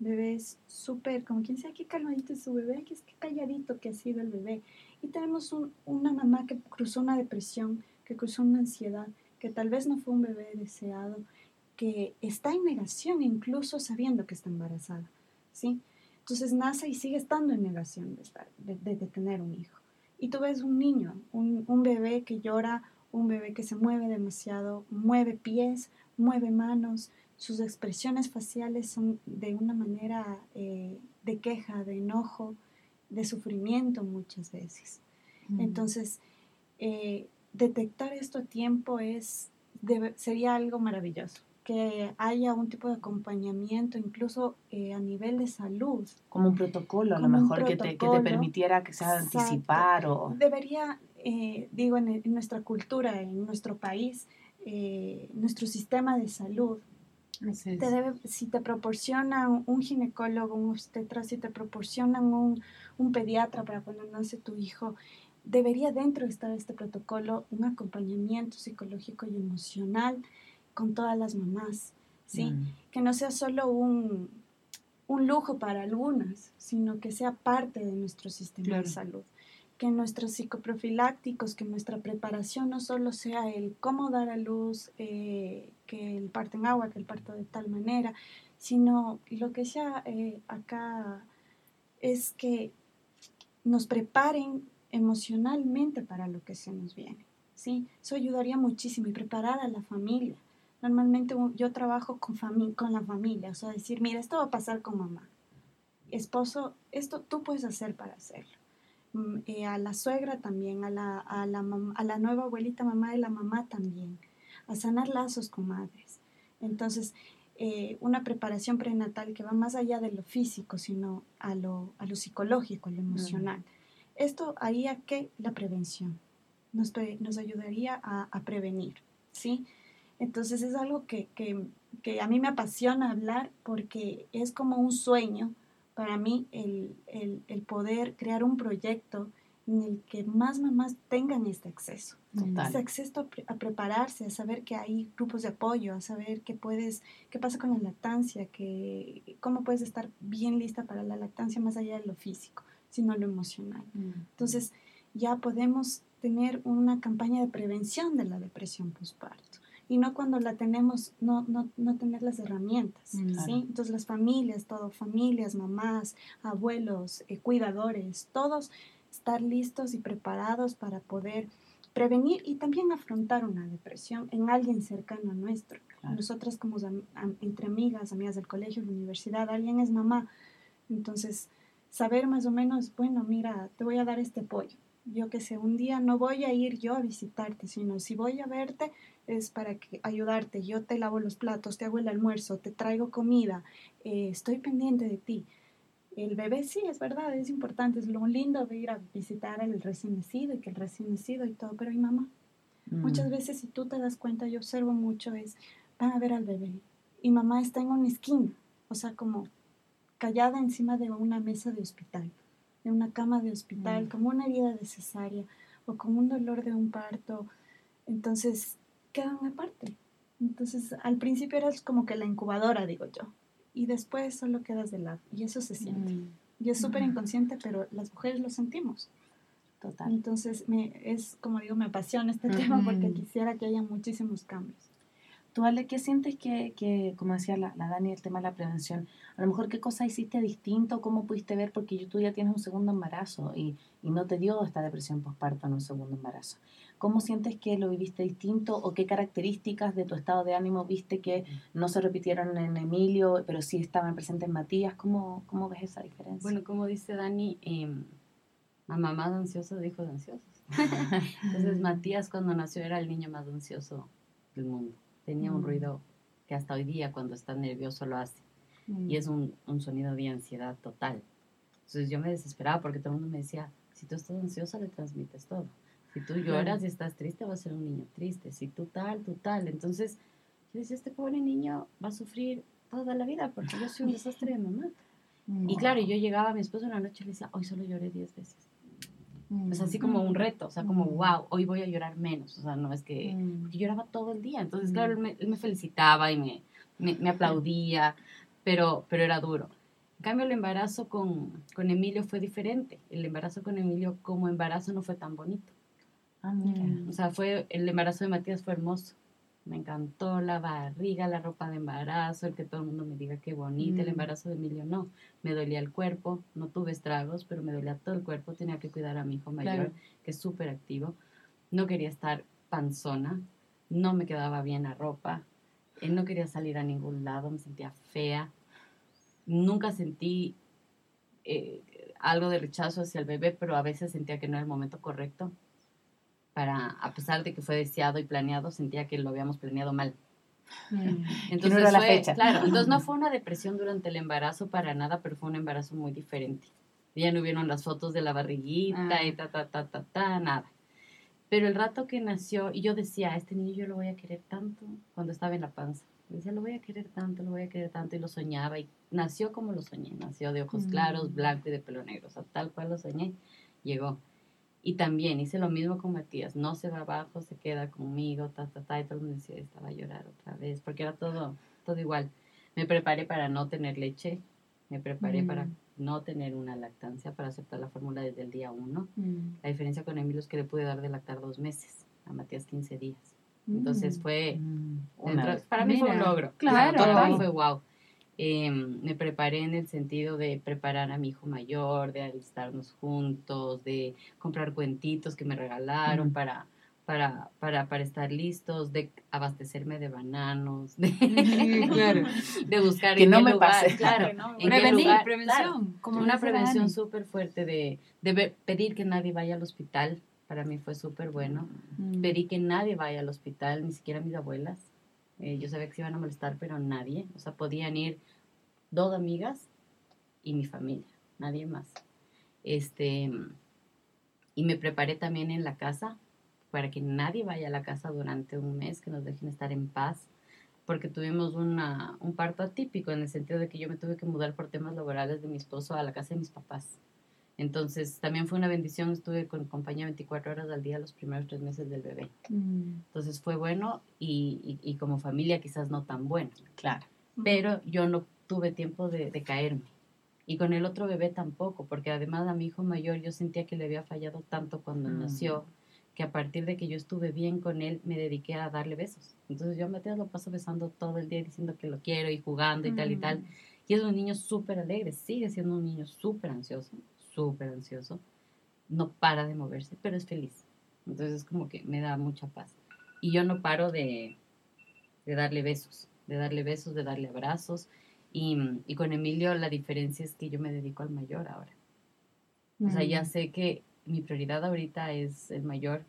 Bebés súper, como quien sea, qué calmadito es su bebé, qué, qué calladito que ha sido el bebé. Y tenemos un- una mamá que cruzó una depresión, que cruzó una ansiedad, que tal vez no fue un bebé deseado, que está en negación incluso sabiendo que está embarazada, ¿sí? Entonces nace y sigue estando en negación de, tener un hijo. Y tú ves un niño, un, un bebé que llora, un bebé que se mueve demasiado, mueve pies, mueve manos, sus expresiones faciales son de una manera eh, de queja, de enojo, de sufrimiento muchas veces. Mm. Entonces, eh, detectar esto a tiempo es, debe- sería algo maravilloso, que haya un tipo de acompañamiento, incluso eh, a nivel de salud. Como un protocolo, a lo mejor, que te, que te permitiera que sea Exacto. anticipar o... Debería, eh, digo, en, en nuestra cultura, en nuestro país, eh, nuestro sistema de salud. Te debe, si te proporcionan un ginecólogo, un obstetra, si te proporcionan un, un pediatra para cuando nace tu hijo, debería dentro estar este protocolo un acompañamiento psicológico y emocional con todas las mamás, ¿sí? Mm. Que no sea solo un, un lujo para algunas, sino que sea parte de nuestro sistema Claro. de salud. Que nuestros psicoprofilácticos, que nuestra preparación no solo sea el cómo dar a luz, eh, que el parto en agua, que el parto de tal manera, sino lo que sea eh, acá es que nos preparen emocionalmente para lo que se nos viene. ¿sí? Eso ayudaría muchísimo y preparar a la familia. Normalmente yo trabajo con, con la familia, o sea, decir, mira, esto va a pasar con mamá. Esposo, esto tú puedes hacer para hacerlo. Mm, eh, a la suegra también, a la, a, la a la nueva abuelita mamá de la mamá también, a sanar lazos con madres. Entonces, eh, una preparación prenatal que va más allá de lo físico, sino a lo, a lo psicológico, a lo emocional. Esto haría que la prevención nos, nos ayudaría a, a prevenir, ¿sí? Entonces es algo que, que- que a mí me apasiona hablar porque es como un sueño para mí el, el- el poder crear un proyecto en el que más mamás tengan este acceso. Total. Ese acceso a, pre- a prepararse, a saber que hay grupos de apoyo, a saber qué puedes, qué pasa con la lactancia, que, cómo puedes estar bien lista para la lactancia más allá de lo físico, sino lo emocional. Mm. Entonces, ya podemos tener una campaña de prevención de la depresión postparto. Y no cuando la tenemos, no, no, no tener las herramientas. Mm. ¿sí? Claro. Entonces, las familias, todo, familias, mamás, abuelos, eh, cuidadores, todos estar listos y preparados para poder prevenir y también afrontar una depresión en alguien cercano a nuestro. Claro. Nosotras como entre amigas, amigas del colegio, de la universidad, alguien es mamá. Entonces, saber más o menos, bueno, mira, te voy a dar este apoyo. Yo que sé, un día no voy a ir yo a visitarte, sino si voy a verte es para que, ayudarte. Yo te lavo los platos, te hago el almuerzo, te traigo comida, eh, estoy pendiente de ti. El bebé sí, es verdad, es importante, es lo lindo de ir a visitar al recién nacido y que el recién nacido y todo, pero ¿y mamá? Mm. Muchas veces, si tú te das cuenta, yo observo mucho, es, van a ver al bebé y mamá está en una esquina, o sea, como callada encima de una mesa de hospital, de una cama de hospital, Mm. como una herida de cesárea o con un dolor de un parto. Entonces, quedan aparte. Entonces, al principio eras como que la incubadora, digo yo, y después solo quedas de lado, y eso se siente. Mm. Y es súper inconsciente, pero las mujeres lo sentimos. Total. Entonces, me, es como digo, me apasiona este tema porque quisiera que haya muchísimos cambios. Tú, Ale, ¿qué sientes que, que como decía la, la Dani, el tema de la prevención, a lo mejor qué cosa hiciste distinto, cómo pudiste ver, porque tú ya tienes un segundo embarazo y, y no te dio esta depresión postparto en un segundo embarazo. ¿Cómo sientes que lo viviste distinto o qué características de tu estado de ánimo viste que no se repitieron en Emilio, pero sí estaban presentes en Matías? ¿Cómo, cómo ves esa diferencia? Bueno, como dice Dani, em, mamá más ansiosa de hijos ansiosos. Entonces Matías cuando nació era el niño más ansioso del mundo. Tenía un Mm. ruido que hasta hoy día cuando está nervioso lo hace. Mm. Y es un, un sonido de ansiedad total. Entonces yo me desesperaba porque todo el mundo me decía, si tú estás ansiosa le transmites todo. Si tú lloras y estás triste va a ser un niño triste. Si tú tal, tú tal. Entonces yo decía, este pobre niño va a sufrir toda la vida porque yo soy un desastre de mamá. Y claro, yo llegaba a mi esposo una noche y le decía, hoy solo lloré 10 veces. Mm. Es así como un reto, o sea, como, wow, hoy voy a llorar menos. O sea, no es que... Porque lloraba todo el día. Entonces, claro, él me, él me felicitaba y me, me, me aplaudía, pero, pero era duro. En cambio, el embarazo con, con Emilio fue diferente. El embarazo con Emilio como embarazo no fue tan bonito. ah, mira. O sea, fue, el embarazo de Matías fue hermoso. Me encantó la barriga, la ropa de embarazo, el que todo el mundo me diga qué bonita. El Mm. embarazo de Emilio no. Me dolía el cuerpo, no tuve estragos, pero me dolía todo el cuerpo. Tenía que cuidar a mi hijo mayor, Claro. que es súper activo. No quería estar panzona, no me quedaba bien la ropa, eh, no quería salir a ningún lado, me sentía fea. Nunca sentí eh, algo de rechazo hacia el bebé, pero a veces sentía que no era el momento correcto. Para, a pesar de que fue deseado y planeado, sentía que lo habíamos planeado mal. Mm. Entonces no era la fue- fecha. Claro, entonces no fue una depresión durante el embarazo para nada, pero fue un embarazo muy diferente. Ya no hubieron las fotos de la barriguita Ah. y ta, ta, ta, ta, ta, nada. Pero el rato que nació, y yo decía, a este niño yo lo voy a querer tanto cuando estaba en la panza. Decía, lo voy a querer tanto, lo voy a querer tanto, y lo soñaba, y nació como lo soñé. Nació de ojos Mm. claros, blanco y de pelo negro, o sea, tal cual lo soñé, llegó. Y también hice lo mismo con Matías, no se va abajo, se queda conmigo, ta, ta, ta, y todo el mundo decía, estaba a llorar otra vez, porque era todo, todo igual. Me preparé para no tener leche, me preparé Mm. para no tener una lactancia, para aceptar la fórmula desde el día uno. Mm. La diferencia con Emilio es que le pude dar de lactar dos meses, a Matías 15 días. Entonces Mm. fue, Una dentro- para mí fue un logro. claro. Para mí fue wow. Em, me preparé en el sentido de preparar a mi hijo mayor, de alistarnos juntos, de comprar cuentitos que me regalaron para, para, para, para estar listos, de abastecerme de bananos, de, claro. de buscar Que en no qué me lugar, pase. claro, Que no, en qué Prevenir, lugar, prevención. claro, como una prevención súper fuerte de, de ver- pedir que nadie vaya al hospital, para mí fue súper bueno. Mm. Pedí que nadie vaya al hospital, ni siquiera mis abuelas. Eh, yo sabía que se iban a molestar, pero nadie. O sea, podían ir dos amigas y mi familia, nadie más. Este, y me preparé también en la casa para que nadie vaya a la casa durante un mes, que nos dejen estar en paz, porque tuvimos una, un parto atípico en el sentido de que yo me tuve que mudar por temas laborales de mi esposo a la casa de mis papás. Entonces, también fue una bendición, estuve con compañía 24 horas al día los primeros tres meses del bebé. Mm. Entonces fue bueno y, y- y como familia quizás no tan bueno, Claro. pero yo no tuve tiempo de, de caerme. Y con el otro bebé tampoco, porque además a mi hijo mayor yo sentía que le había fallado tanto cuando Mm. nació, que a partir de que yo estuve bien con él, me dediqué a darle besos. Entonces yo a Matías lo paso besando todo el día diciendo que lo quiero y jugando y tal y tal. Y es un niño súper alegre, sigue siendo un niño súper ansioso, súper ansioso. No para de moverse, pero es feliz. Entonces es como que me da mucha paz. Y yo no paro de, de darle besos, de darle besos, de darle abrazos. Y, y con Emilio la diferencia es que yo me dedico al mayor ahora. O sea, ya Mm. sé que mi prioridad ahorita es el mayor.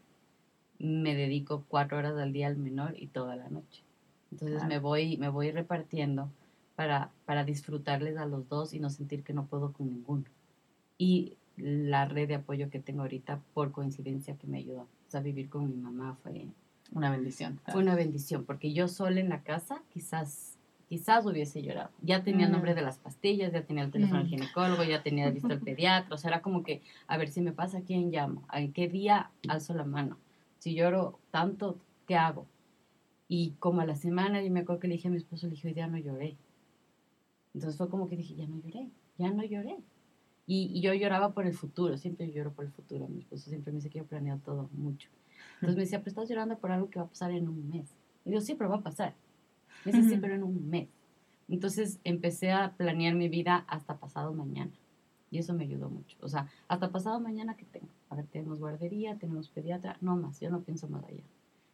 Me dedico cuatro horas al día al menor y toda la noche. Entonces Claro. me voy, me voy repartiendo para, para disfrutarles a los dos y no sentir que no puedo con ninguno. Y la red de apoyo que tengo ahorita, por coincidencia, que me ayudó. O sea, vivir con mi mamá fue, Una bendición. fue una bendición, porque yo sola en la casa quizás, quizás hubiese llorado. Ya tenía el nombre Mm. de las pastillas, ya tenía el teléfono del Mm. ginecólogo, ya tenía listo el pediatra, o sea, era como que, a ver si me pasa, ¿a quién llamo? ¿En qué día alzo la mano? Si lloro tanto, ¿qué hago? Y como a la semana, yo me acuerdo que le dije a mi esposo, le dije, hoy día no lloré. Entonces fue como que dije, ya no lloré, ya no lloré. Y, y yo lloraba por el futuro, siempre lloro por el futuro. Mi esposo siempre me dice que yo planeo todo mucho. Entonces me decía, pero estás llorando por algo que va a pasar en un mes. Y yo, sí, pero va a pasar. Me dice, sí, pero en un mes. Entonces empecé a planear mi vida hasta pasado mañana. Y eso me ayudó mucho. O sea, hasta pasado mañana que tengo. A ver, tenemos guardería, tenemos pediatra, no más, yo no pienso más allá.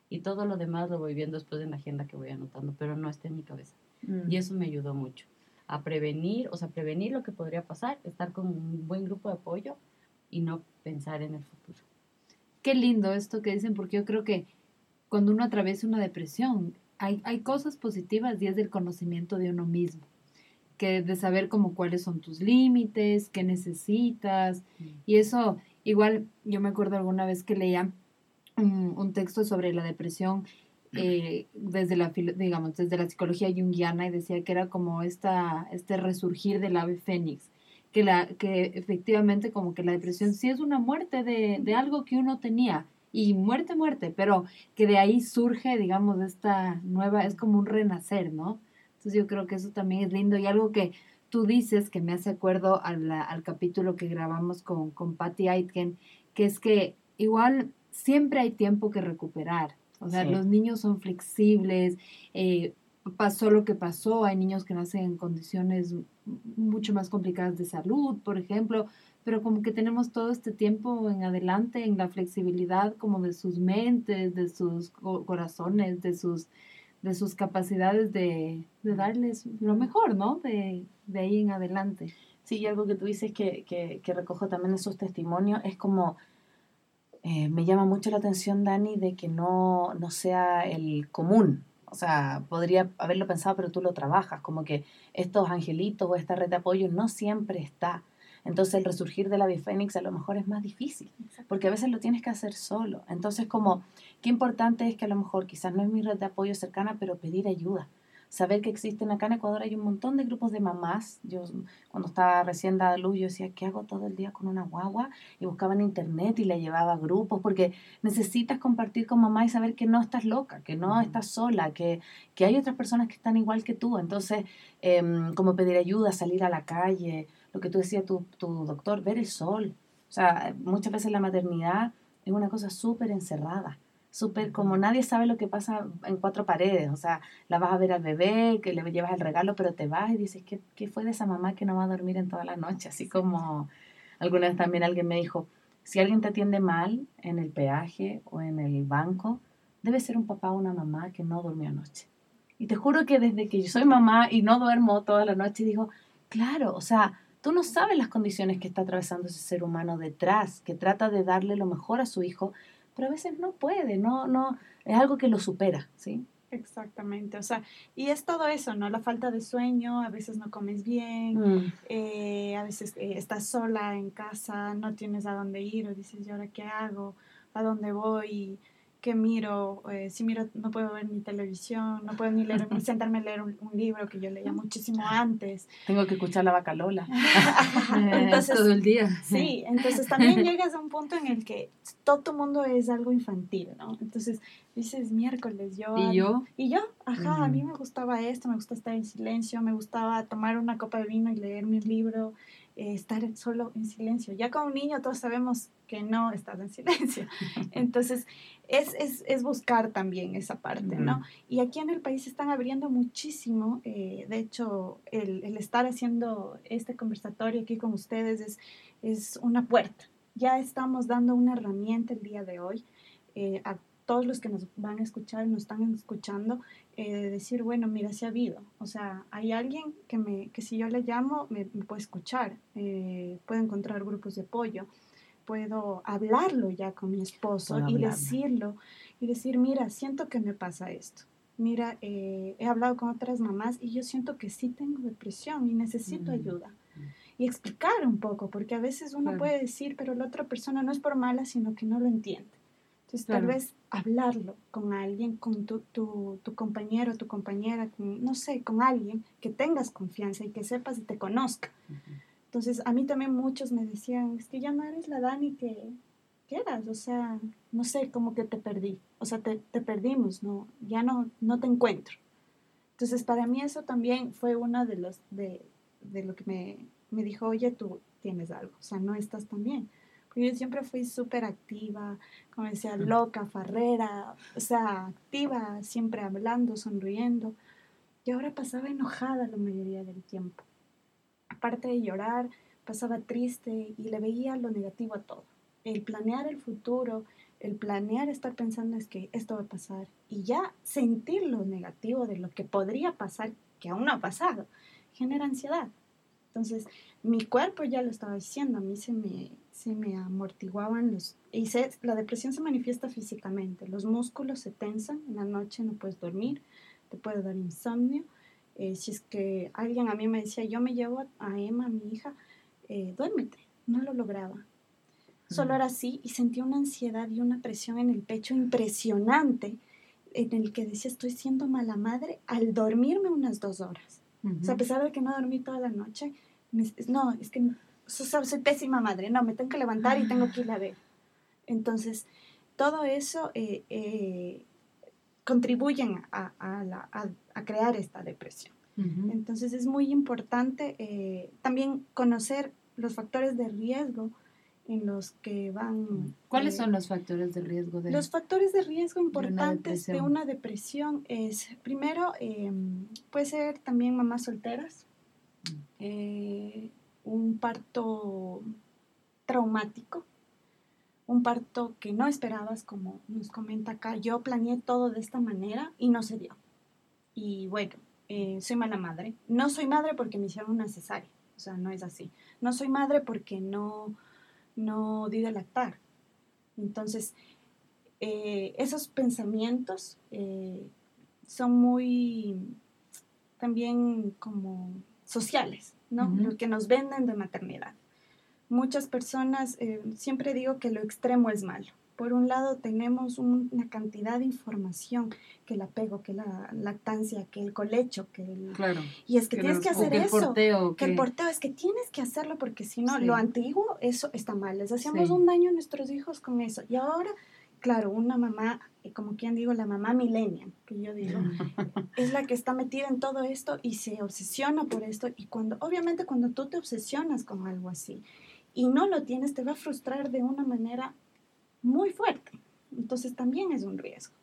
Y todo lo demás lo voy viendo después en la agenda que voy anotando, pero no está en mi cabeza. Mm. Y eso me ayudó mucho a prevenir, o sea, prevenir lo que podría pasar, estar con un buen grupo de apoyo y no pensar en el futuro. Qué lindo esto que dicen, porque yo creo que cuando uno atraviesa una depresión, hay, hay cosas positivas y es del conocimiento de uno mismo, que de saber como cuáles son tus límites, qué necesitas, y eso, igual, yo me acuerdo alguna vez que leía un, un texto sobre la depresión eh, desde la, digamos, desde la psicología junguiana y decía que era como esta, este resurgir del ave fénix, que, la, que efectivamente como que la depresión sí es una muerte de, de algo que uno tenía, y muerte, muerte, pero que de ahí surge, digamos, esta nueva, es como un renacer, ¿no? Entonces yo creo que eso también es lindo y algo que tú dices que me hace acuerdo al, al capítulo que grabamos con, con Patty Aitken, que es que igual siempre hay tiempo que recuperar. O sea, Sí. los niños son flexibles, eh, pasó lo que pasó, hay niños que nacen en condiciones mucho más complicadas de salud, por ejemplo, pero como que tenemos todo este tiempo en adelante en la flexibilidad como de sus mentes, de sus co- corazones, de sus, de sus capacidades de, de darles lo mejor, ¿no? De, de ahí en adelante. Sí, y algo que tú dices que, que, que recojo también de sus testimonios es como, eh, me llama mucho la atención, Dani, de que no, no sea el común. O sea, podría haberlo pensado, pero tú lo trabajas, como que estos angelitos o esta red de apoyo no siempre está. Entonces el resurgir de la bifénix a lo mejor es más difícil, porque a veces lo tienes que hacer solo. Entonces como, qué importante es que a lo mejor quizás no es mi red de apoyo cercana, pero pedir ayuda saber que existen acá en Ecuador hay un montón de grupos de mamás. Yo cuando estaba recién dada luz, yo decía, ¿qué hago todo el día con una guagua? Y buscaba en internet y le llevaba grupos, porque necesitas compartir con mamá y saber que no estás loca, que no estás sola, que, que hay otras personas que están igual que tú. Entonces, em, como pedir ayuda, salir a la calle, lo que tú decías, tu, tu doctor, ver el sol. O sea, muchas veces la maternidad es una cosa súper encerrada súper como nadie sabe lo que pasa en cuatro paredes, o sea, la vas a ver al bebé, que le llevas el regalo, pero te vas y dices, ¿qué, qué fue de esa mamá que no va a dormir en toda la noche? Así como alguna vez también alguien me dijo, si alguien te atiende mal en el peaje o en el banco, debe ser un papá o una mamá que no durmió anoche. Y te juro que desde que yo soy mamá y no duermo toda la noche, digo, claro, o sea, tú no sabes las condiciones que está atravesando ese ser humano detrás, que trata de darle lo mejor a su hijo, pero a veces no puede, no, no, es algo que lo supera, ¿sí? Exactamente, o sea, y es todo eso, ¿no? La falta de sueño, a veces no comes bien, mm. eh, a veces eh, estás sola en casa, no tienes a dónde ir o dices, ¿y ahora qué hago? ¿A dónde voy? Que miro, eh, si miro no puedo ver mi televisión, no puedo ni leer, ni sentarme a leer un, libro que yo leía muchísimo antes. Tengo que escuchar la vaca Lola. entonces, todo el día. Sí, entonces también llegas a un punto en el que todo tu mundo es algo infantil, ¿no? Entonces dices miércoles, yo... ¿Y yo? Y yo, ajá, a mí me gustaba esto, me gusta estar en silencio, me gustaba tomar una copa de vino y leer mi libro, eh, estar solo en silencio. Ya como niño todos sabemos que no estás en silencio. Entonces, es, es, es buscar también esa parte, ¿no? Y aquí en el país se están abriendo muchísimo. Eh, de hecho, el, el, estar haciendo este conversatorio aquí con ustedes es, es una puerta. Ya estamos dando una herramienta el día de hoy eh, a todos los que nos van a escuchar, nos están escuchando, eh, decir, bueno, mira, si ha habido. O sea, hay alguien que, me, que si yo le llamo, me, puede escuchar, eh, puede encontrar grupos de apoyo, puedo hablarlo ya con mi esposo y decirlo, y decir, mira, siento que me pasa esto. Mira, eh, he hablado con otras mamás y yo siento que sí tengo depresión y necesito ayuda. Y explicar un poco, porque a veces uno puede decir, pero la otra persona no es por mala, sino que no lo entiende. Entonces, tal vez hablarlo con alguien, con tu, tu, tu compañero, tu compañera, no sé, con alguien que tengas confianza y que sepas y te conozca. Entonces, a mí también muchos me decían, es que ya no eres la Dani que, que eras, o sea, no sé, como que te perdí, o sea, te, te perdimos, no, ya no, no te encuentro. Entonces, para mí eso también fue uno de los, de, de lo que me, me dijo, oye, tú tienes algo, o sea, no estás tan bien yo siempre fui súper activa, como decía, loca, farrera, o sea, activa, siempre hablando, sonriendo. Y ahora pasaba enojada la mayoría del tiempo. Aparte de llorar, pasaba triste y le veía lo negativo a todo. El planear el futuro, el planear estar pensando es que esto va a pasar y ya sentir lo negativo de lo que podría pasar, que aún no ha pasado, genera ansiedad. Entonces, mi cuerpo ya lo estaba diciendo, a mí se me, se me amortiguaban los... Y la depresión se manifiesta físicamente, los músculos se tensan, en la noche no puedes dormir, te puede dar insomnio. Eh, si es que alguien a mí me decía, yo me llevo a Emma, mi hija, eh, duérmete, no lo lograba. Solo era así y sentía una ansiedad y una presión en el pecho impresionante en el que decía, estoy siendo mala madre al dormirme unas dos horas. O sea, a pesar de que no dormí toda la noche, no, es que soy pésima madre, no, me tengo que levantar y tengo que ir a ver. Entonces, todo eso eh, eh, contribuyen a, a, crear esta depresión. Entonces, es muy importante eh, también conocer los factores de riesgo en los que van... ¿Cuáles son los factores de riesgo? De, los factores de riesgo importantes de una depresión, es, primero, puede ser también mamás solteras, mm un parto traumático, un parto que no esperabas, como nos comenta acá. Yo planeé todo de esta manera y no se dio. Y bueno, eh, soy mala madre. No soy madre porque me hicieron una cesárea. O sea, no es así. No soy madre porque no, no di de lactar. Entonces, eh, esos pensamientos eh, son muy también como sociales, ¿no? Ujú. Lo que nos venden de maternidad. Muchas personas, eh, siempre digo que lo extremo es malo. Por un lado tenemos un- una cantidad de información, que el apego, que la lactancia, que el colecho, que el... Claro. Y es que, tienes los- que hacer que el eso. porteo, Que el porteo es que tienes que hacerlo porque si no, Sí. lo antiguo, eso está mal. Les hacíamos Sí. un daño a nuestros hijos con eso. Y ahora, claro, una mamá, eh, como quien digo, la mamá millennial, que yo digo, es la que está metida en todo esto y se obsesiona por esto. Y cuando, obviamente, cuando tú te obsesionas con algo así y no lo tienes, te va a frustrar de una manera muy fuerte. Entonces también es un riesgo.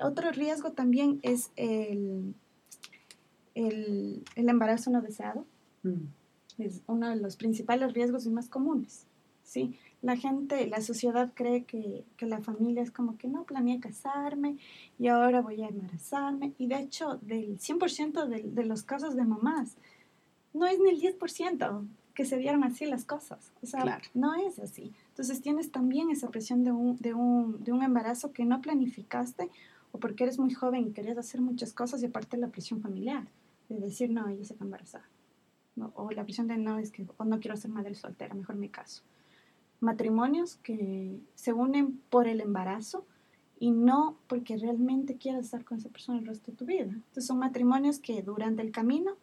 Otro riesgo también es el, el, el embarazo no deseado. Mm. Es uno de los principales riesgos y más comunes. ¿sí? La gente, la sociedad cree que, que la familia es como que no, planeé casarme y ahora voy a embarazarme. Y de hecho, del 100% de, de los casos de mamás, no es ni el 10% que se dieron así las cosas. O sea, Claro. no es así. Entonces tienes también esa presión de un, de, un, de un embarazo que no planificaste o porque eres muy joven y querías hacer muchas cosas y aparte la presión familiar de decir, no, ella se está embarazada. No, o la presión de no, es que o no quiero ser madre soltera, mejor me caso. Matrimonios que se unen por el embarazo y no porque realmente quieras estar con esa persona el resto de tu vida. Entonces son matrimonios que durante el camino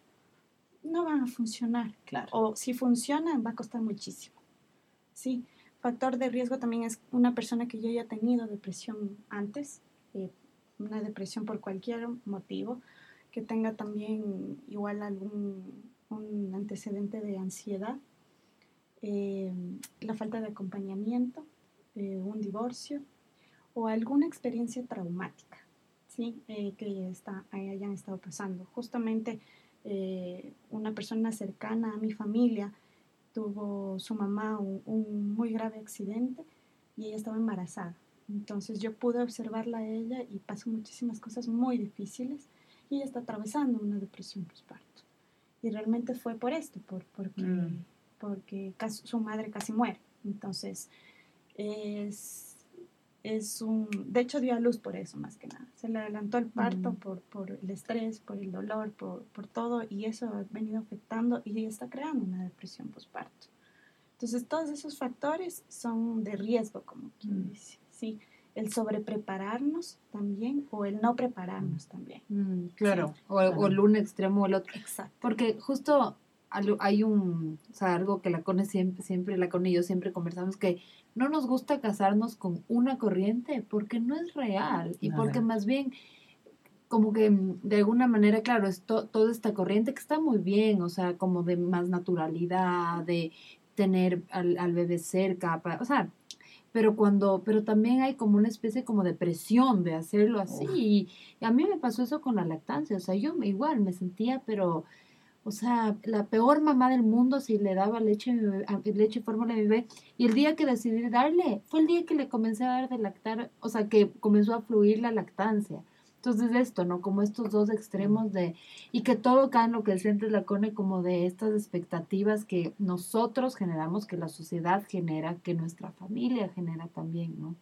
no van a funcionar Claro. o si funcionan va a costar muchísimo. Sí, factor de riesgo también es una persona que ya haya tenido depresión antes, eh, una depresión por cualquier motivo, que tenga también igual algún un antecedente de ansiedad, eh, la falta de acompañamiento, eh, un divorcio o alguna experiencia traumática, ¿sí? Que está, hayan estado pasando. Justamente una persona cercana a mi familia tuvo su mamá un, un muy grave accidente y ella estaba embarazada. Entonces yo pude observarla a ella y pasó muchísimas cosas muy difíciles y ella está atravesando una depresión postparto. Y realmente fue por esto, por, porque, Mm. porque casi- su madre casi muere. Entonces es, es un... De hecho dio a luz por eso más que nada. Se le adelantó el parto Mm. por, por el estrés, por el dolor, por, por todo y eso ha venido afectando y está creando una depresión postparto. Entonces todos esos factores son de riesgo, como quien Mm. dice. ¿sí? El sobreprepararnos también o el no prepararnos también. Mm, claro. Sí, o, claro. o el uno extremo o el otro. Exacto. Porque justo hay un, o sea, algo que la Cone siempre, siempre, la Cone y yo siempre conversamos, que no nos gusta casarnos con una corriente porque no es real y porque más bien como que mm, de alguna manera, claro, es to- toda esta corriente que está muy bien, o sea, como de más naturalidad, de tener al, al bebé cerca, pa- o sea, pero cuando, pero también hay como una especie como de presión de hacerlo así y, y a mí me pasó eso con la lactancia, o sea, yo igual me sentía, pero, o sea, la peor mamá del mundo si le daba leche, leche y fórmula a mi bebé. Y el día que decidí darle, fue el día que le comencé a dar de lactar, o sea, que comenzó a fluir la lactancia. Entonces esto, ¿no? Como estos dos extremos de, y que todo cae en lo que el centro la cone como de estas expectativas que nosotros generamos, que la sociedad genera, que nuestra familia genera también, ¿no?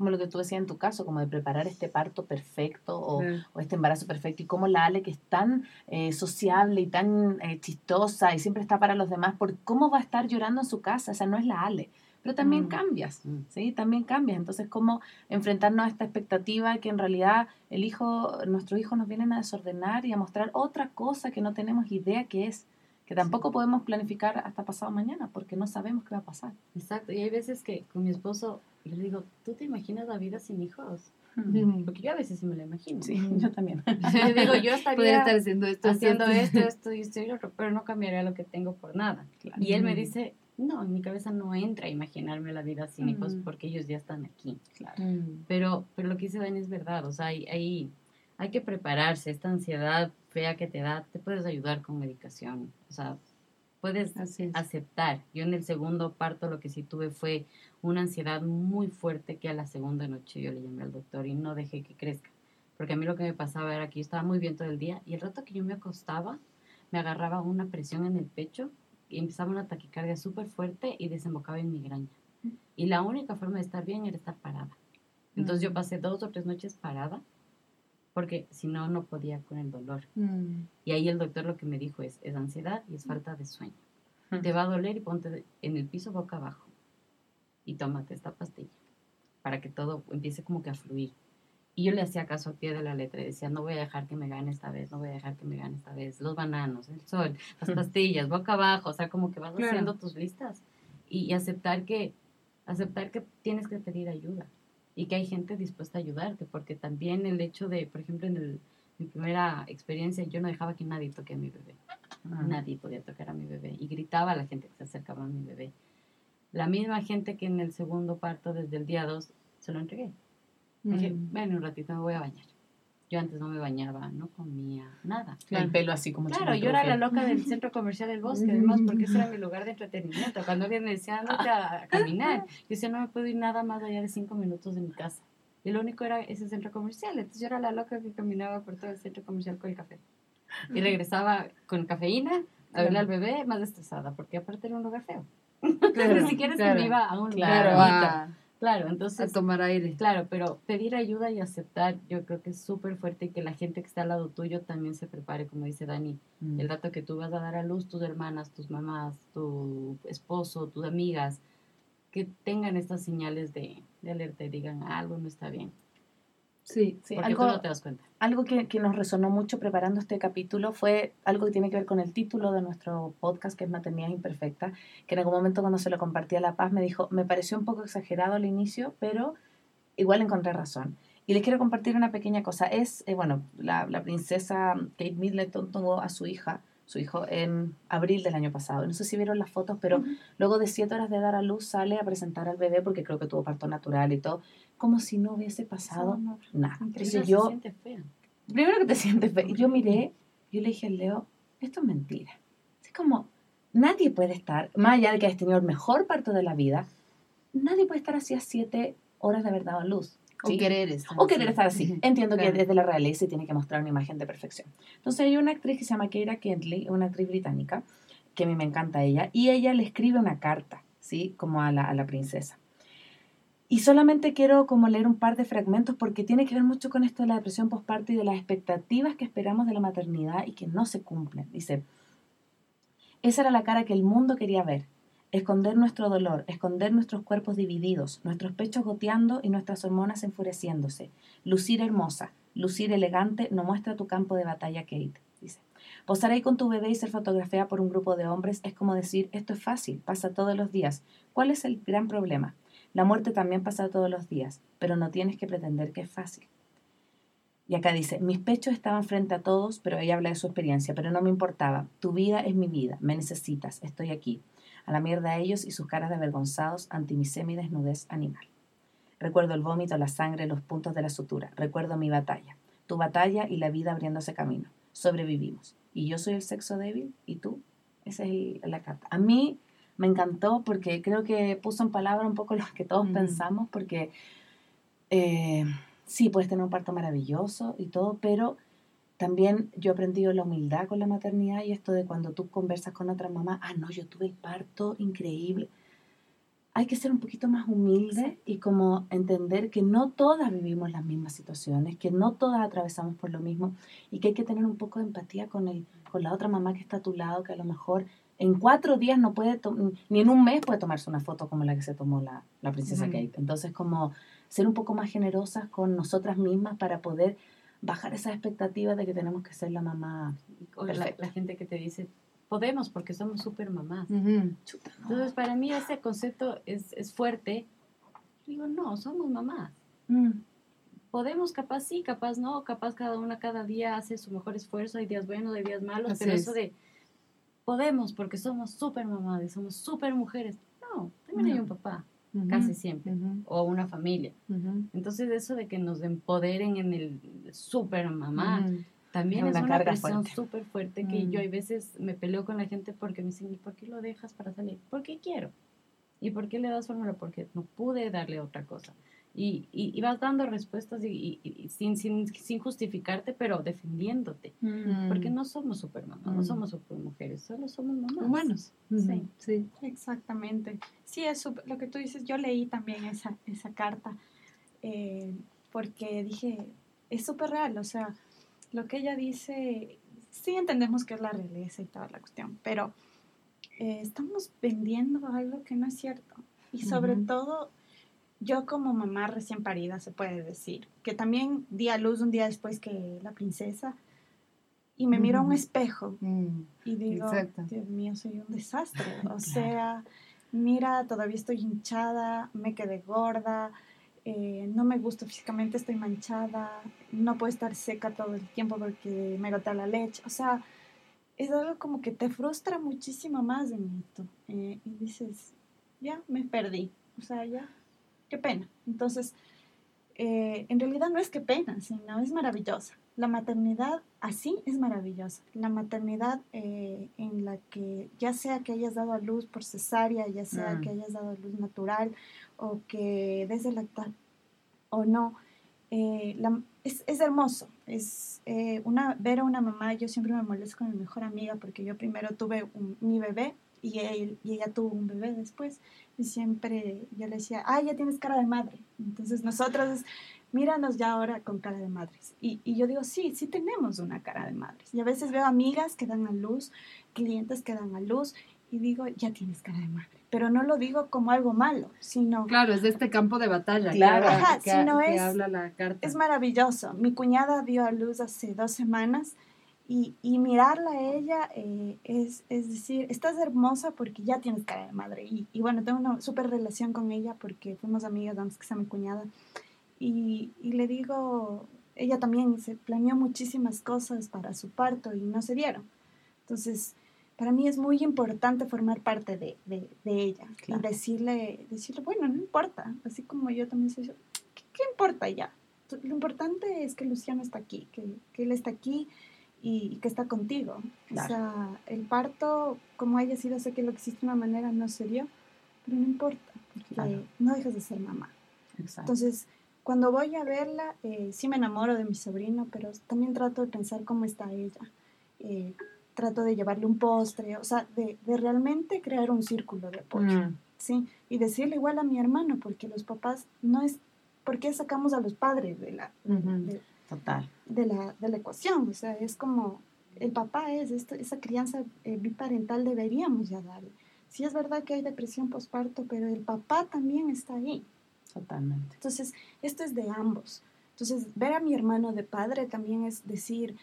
Como lo que tú decías en tu caso, como de preparar este parto perfecto o, Claro. o este embarazo perfecto y como la Ale que es tan eh, sociable y tan eh, chistosa y siempre está para los demás, por cómo va a estar llorando en su casa, o sea, no es la Ale, pero también Mm. cambias, Mm. ¿sí? También cambias, entonces cómo enfrentarnos a esta expectativa que en realidad el hijo, nuestros hijos nos vienen a desordenar y a mostrar otra cosa que no tenemos idea que es, que tampoco podemos planificar hasta pasado mañana porque no sabemos qué va a pasar. Exacto, y hay veces que con mi esposo yo le digo, ¿tú te imaginas la vida sin hijos? Mm. Porque yo a veces sí me la imagino. Sí, yo también. Le digo, yo estaría estar haciendo esto, haciendo esto, esto, y esto y otro, pero no cambiaría lo que tengo por nada. Claro. Y él me Mm. dice, no, en mi cabeza no entra imaginarme la vida sin hijos Mm. porque ellos ya están aquí. Claro. Mm. Pero, pero lo que dice Dani es verdad, o sea, hay, hay, hay que prepararse, esta ansiedad fea que te da, te puedes ayudar con medicación, o sea, puedes aceptar. Yo en el segundo parto lo que sí tuve fue una ansiedad muy fuerte que a la segunda noche yo le llamé al doctor y no dejé que crezca. Porque a mí lo que me pasaba era que yo estaba muy bien todo el día y el rato que yo me acostaba me agarraba una presión en el pecho empezaba una taquicardia súper fuerte y desembocaba en migraña. Y la única forma de estar bien era estar parada. Entonces yo pasé dos o tres noches parada porque si no, no podía con el dolor. Mm. Y ahí el doctor lo que me dijo es, es ansiedad y es falta de sueño. Mm. Te va a doler y ponte en el piso boca abajo. Y tómate esta pastilla para que todo empiece como que a fluir. Y yo le hacía caso al pie de la letra y decía, no voy a dejar que me gane esta vez, no voy a dejar que me gane esta vez. Los bananos, el sol, las pastillas, boca abajo, o sea, como que vas Claro. haciendo tus listas. Y, y aceptar que, aceptar que tienes que pedir ayuda y que hay gente dispuesta a ayudarte, porque también el hecho de, por ejemplo, en el- mi primera experiencia, yo no dejaba que nadie toque a mi bebé. Mm. Nadie podía tocar a mi bebé. Y gritaba a la gente que se acercaba a mi bebé. La misma gente que en el segundo parto, desde el día 2, se lo entregué. Dije, Mm. ven un ratito, me voy a bañar. Yo antes no me bañaba, no comía nada. El pelo así como Claro, yo era la loca del centro comercial del bosque, además, porque ese era mi lugar de entretenimiento. Cuando alguien me decía, no a caminar, yo decía, no me puedo ir nada más allá de cinco minutos de mi casa. Y lo único era ese centro comercial. Entonces yo era la loca que caminaba por todo el centro comercial con el café. Y regresaba con cafeína a verle al bebé más estresada, porque aparte era un lugar feo. Claro, Ni siquiera es que me iba a un lugar Claro, bonito. a, Claro, a entonces tomar aire. Claro, pero pedir ayuda y aceptar, yo creo que es súper fuerte y que la gente que está al lado tuyo también se prepare, como dice Dani. Mm. El rato que tú vas a dar a luz, tus hermanas, tus mamás, tu esposo, tus amigas, que tengan estas señales de, de alerta y digan algo no está bien. Sí. Sí, porque algo, tú no te das cuenta. Algo que, que nos resonó mucho preparando este capítulo fue algo que tiene que ver con el título de nuestro podcast, que es Maternidad Imperfecta, que en algún momento cuando se lo compartí a La Paz me dijo, me pareció un poco exagerado al inicio, pero igual encontré razón. Y les quiero compartir una pequeña cosa. Es, eh, bueno, la, la princesa Kate Middleton tuvo a su hija, su hijo, en abril del año pasado. No sé si vieron las fotos, pero luego de siete horas de dar a luz sale a presentar al bebé porque creo que tuvo parto natural y todo, como si no hubiese pasado nada. Entonces yo siente fea. primero que te sientes fe- yo miré, yo le dije al Leo, esto es mentira. Es como, nadie puede estar, más allá de que hayas tenido el mejor parto de la vida, nadie puede estar así a siete horas de haber dado a luz. ¿Sí? O querer estar O querer estar así. Entiendo que Claro. desde la realeza se tiene que mostrar una imagen de perfección. Entonces hay una actriz que se llama Keira Kentley, una actriz británica, que a mí me encanta ella, y ella le escribe una carta, ¿sí? Como a la, a la princesa. Y solamente quiero como leer un par de fragmentos porque tiene que ver mucho con esto de la depresión postparto y de las expectativas que esperamos de la maternidad y que no se cumplen. Dice, esa era la cara que el mundo quería ver. Esconder nuestro dolor, esconder nuestros cuerpos divididos, nuestros pechos goteando y nuestras hormonas enfureciéndose. Lucir hermosa, lucir elegante no muestra tu campo de batalla, Kate, dice. Posar ahí con tu bebé y ser fotografiada por un grupo de hombres es como decir, esto es fácil, pasa todos los días. ¿Cuál es el gran problema? La muerte también pasa todos los días, pero no tienes que pretender que es fácil. Y acá dice, mis pechos estaban frente a todos, pero ella habla de su experiencia, pero no me importaba. Tu vida es mi vida, me necesitas, estoy aquí. A la mierda a ellos y sus caras de avergonzados ante mi semidesnudez animal. Recuerdo el vómito, la sangre, los puntos de la sutura. Recuerdo mi batalla. Tu batalla y la vida abriéndose camino. Sobrevivimos. Y yo soy el sexo débil y tú. Esa es el- la carta. A mí me encantó porque creo que puso en palabra un poco lo que todos pensamos porque eh, sí, puedes tener un parto maravilloso y todo, pero también yo he aprendido la humildad con la maternidad y esto de cuando tú conversas con otra mamá, ah, no, yo tuve el parto increíble. Hay que ser un poquito más humilde y como entender que no todas vivimos las mismas situaciones, que no todas atravesamos por lo mismo y que hay que tener un poco de empatía con, el, con la otra mamá que está a tu lado, que a lo mejor en cuatro días no puede, ni en un mes puede tomarse una foto como la que se tomó la, la princesa Ujú. Kate. Entonces, como ser un poco más generosas con nosotras mismas para poder bajar esas expectativas de que tenemos que ser la mamá. O la, gente que te dice, podemos porque somos súper mamás. Ujú. Chuta, ¿no? Entonces, para mí ese concepto es, es fuerte. Digo, no, somos mamás. Mm, Podemos, capaz sí, capaz no, capaz cada una cada día hace su mejor esfuerzo, hay días buenos, hay días malos, Así pero es. eso de podemos porque somos súper mamás y somos súper mujeres. No, también hay un papá, Casi siempre, Ujú. o una familia. Entonces eso de que nos empoderen en el súper mamá, también Es una presión súper fuerte que yo hay veces me peleo con la gente porque me dicen, ¿y por qué lo dejas para salir? Porque quiero. ¿Y por qué le das fórmula? Porque no pude darle otra cosa. Y, y, y vas dando respuestas y, y- y sin, sin, sin justificarte, pero defendiéndote. Mm. Porque no somos supermamás, no Mm. somos supermujeres, solo somos mamás. Humanos. Sí. Sí. Exactamente. Sí, es súper- lo que tú dices. Yo leí también esa, esa carta eh, porque dije, es súper real. O sea, lo que ella dice, sí entendemos que es la realeza y toda la cuestión, pero eh, estamos vendiendo algo que no es cierto. Y sobre todo, yo como mamá recién parida, se puede decir, que también di a luz un día después que la princesa y me miro a un espejo Mm. y digo, Exacto. Dios mío, soy un desastre. O sea, mira, todavía estoy hinchada, me quedé gorda, eh, no me gusto físicamente, estoy manchada, no puedo estar seca todo el tiempo porque me gota la leche. O sea, es algo como que te frustra muchísimo más en esto. eh, y dices, ya, me perdí. O sea, ya, qué pena. Entonces, eh, en realidad no es que pena, sino es maravillosa. La maternidad así es maravillosa. La maternidad eh, en la que ya sea que hayas dado a luz por cesárea, ya sea Mm. que hayas dado a luz natural o que desde lactar o no, eh, la- es, es hermoso. Es eh, una, ver a una mamá, yo siempre me molesto con mi mejor amiga porque yo primero tuve un- mi bebé y, él, y ella tuvo un bebé después y siempre yo le decía, ah, ya tienes cara de madre. Entonces nosotros, míranos ya ahora con cara de madres. Y, y yo digo, sí, sí tenemos una cara de madres. Y a veces veo amigas que dan a luz, clientes que dan a luz y digo, ya tienes cara de madre. Pero no lo digo como algo malo, sino Claro, es de este campo de batalla. Claro. Ajá, que, si no que es- habla la carta. es maravilloso. Mi cuñada dio a luz hace dos semanas y, y mirarla a ella eh, es, es decir, estás hermosa porque ya tienes cara de madre. Y, y bueno, tengo una súper relación con ella porque fuimos amigas antes que sea mi cuñada. Y, y le digo, ella también se planeó muchísimas cosas para su parto y no se dieron. Entonces, para mí es muy importante formar parte de, de, de ella Claro. y decirle, decirle, bueno, no importa, así como yo también soy, ¿qué, qué importa ya? Lo importante es que Luciano está aquí, que, que él está aquí y, que está contigo. Claro. O sea, el parto, como haya sido, sé que lo que hiciste de una manera no se dio, pero no importa, porque Claro. no dejas de ser mamá. Exacto. Entonces, cuando voy a verla, eh, sí me enamoro de mi sobrino, pero también trato de pensar cómo está ella. Eh, trato de llevarle un postre, o sea, de, de realmente crear un círculo de apoyo, Mm. ¿sí? Y decirle igual a mi hermano, porque los papás no es, ¿por qué sacamos a los padres de la, Ujú. de, Total. de la, de la ecuación? O sea, es como, el papá es, esto, esa crianza eh, biparental deberíamos ya darle. Sí es verdad que hay depresión postparto, pero el papá también está ahí. Totalmente. Entonces, esto es de ambos. Entonces, ver a mi hermano de padre también es decir,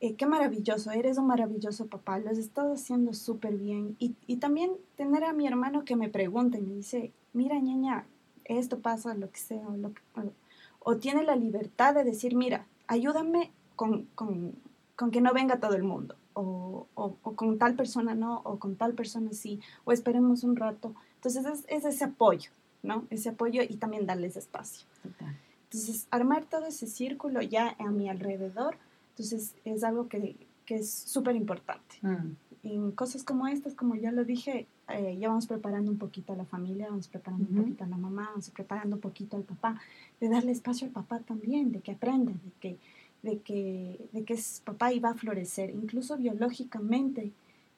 eh, qué maravilloso, eres un maravilloso papá, lo has estado haciendo súper bien. Y, y también tener a mi hermano que me pregunta y me dice, mira, ñaña, esto pasa, lo que sea, o, lo que- o- o tiene la libertad de decir, mira, ayúdame con, con- con que no venga todo el mundo, o, o- o con tal persona no, o con tal persona sí, o esperemos un rato. Entonces, es, es ese apoyo, ¿no? Ese apoyo y también darles espacio. Total. Entonces, armar todo ese círculo ya a mi alrededor, entonces es algo que, que es súper importante. Mm. En cosas como estas, como ya lo dije, eh, ya vamos preparando un poquito a la familia, vamos preparando un poquito a la mamá, vamos preparando un poquito al papá, de darle espacio al papá también, de que aprenda, de que, de que, de que es papá y va a florecer, incluso biológicamente,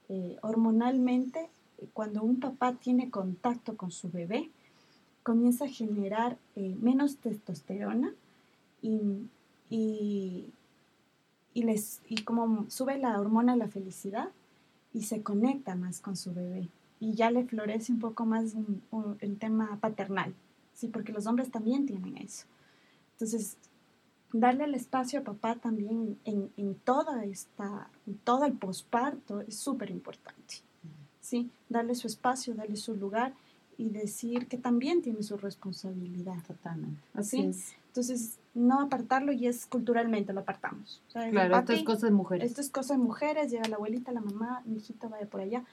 eh, hormonalmente, cuando un papá tiene contacto con su bebé, comienza a generar eh, menos testosterona y, y, y, les, y como sube la hormona de la felicidad y se conecta más con su bebé y ya le florece un poco más un- un- el tema paternal, ¿sí? porque los hombres también tienen eso. Entonces, darle el espacio a papá también en, en toda esta, en todo el posparto es súper importante. ¿sí? Darle su espacio, darle su lugar y decir que también tiene su responsabilidad. Totalmente. Así ¿sí? es. Entonces, no apartarlo y es culturalmente lo apartamos. O sea, Claro, esto es "Papi, cosa de mujeres. esto es cosa de mujeres, llega la abuelita, la mamá, mi hijito vaya por allá.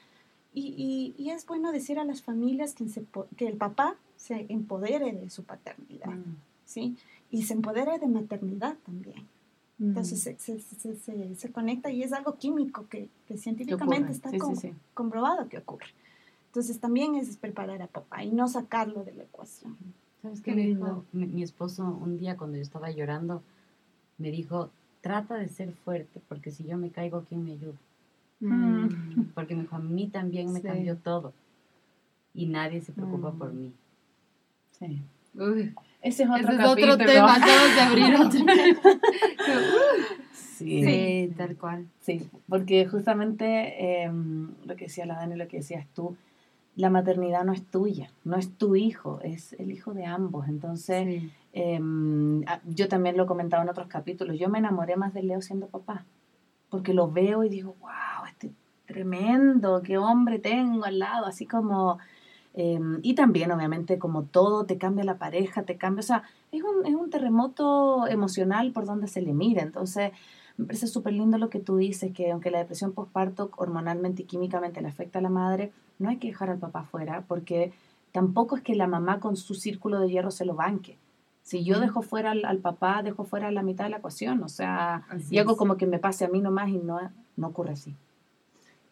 Y, y, y es bueno decir a las familias que, se que el papá se empodere de su paternidad, Mm. ¿sí? Y se empodere de maternidad también. Mm. Entonces se, se, se, conecta y es algo químico que, que científicamente está Sí, sí, com- sí. comprobado que ocurre. Entonces también es preparar a papá y no sacarlo de la ecuación. ¿Sabes Qué qué me dijo mi, mi esposo un día cuando yo estaba llorando? Me dijo, trata de ser fuerte, porque si yo me caigo, ¿quién me ayuda? Mm. Porque me dijo, a mí también me Sí. cambió todo. Y nadie se preocupa Mm. por mí. Sí. Uy, Ese es otro ese es otro tema, acabas de abrir otro. Sí. sí, tal cual. Sí, porque justamente eh, lo que decía la Dani, lo que decías tú, la maternidad no es tuya, no es tu hijo, es el hijo de ambos. Entonces, Sí. eh, yo también lo he comentado en otros capítulos, yo me enamoré más de Leo siendo papá, porque lo veo y digo, wow, este tremendo, qué hombre tengo al lado, así como... eh, y también, obviamente, como todo, te cambia la pareja, te cambia, o sea, es un, es un terremoto emocional por donde se le mira. Entonces, me parece súper lindo lo que tú dices, que aunque la depresión postparto hormonalmente y químicamente le afecta a la madre, no hay que dejar al papá fuera, porque tampoco es que la mamá con su círculo de hierro se lo banque. Si yo dejo fuera al, al papá, dejo fuera la mitad de la ecuación, o sea, Así y algo es. como que me pase a mí nomás y no, no ocurre así.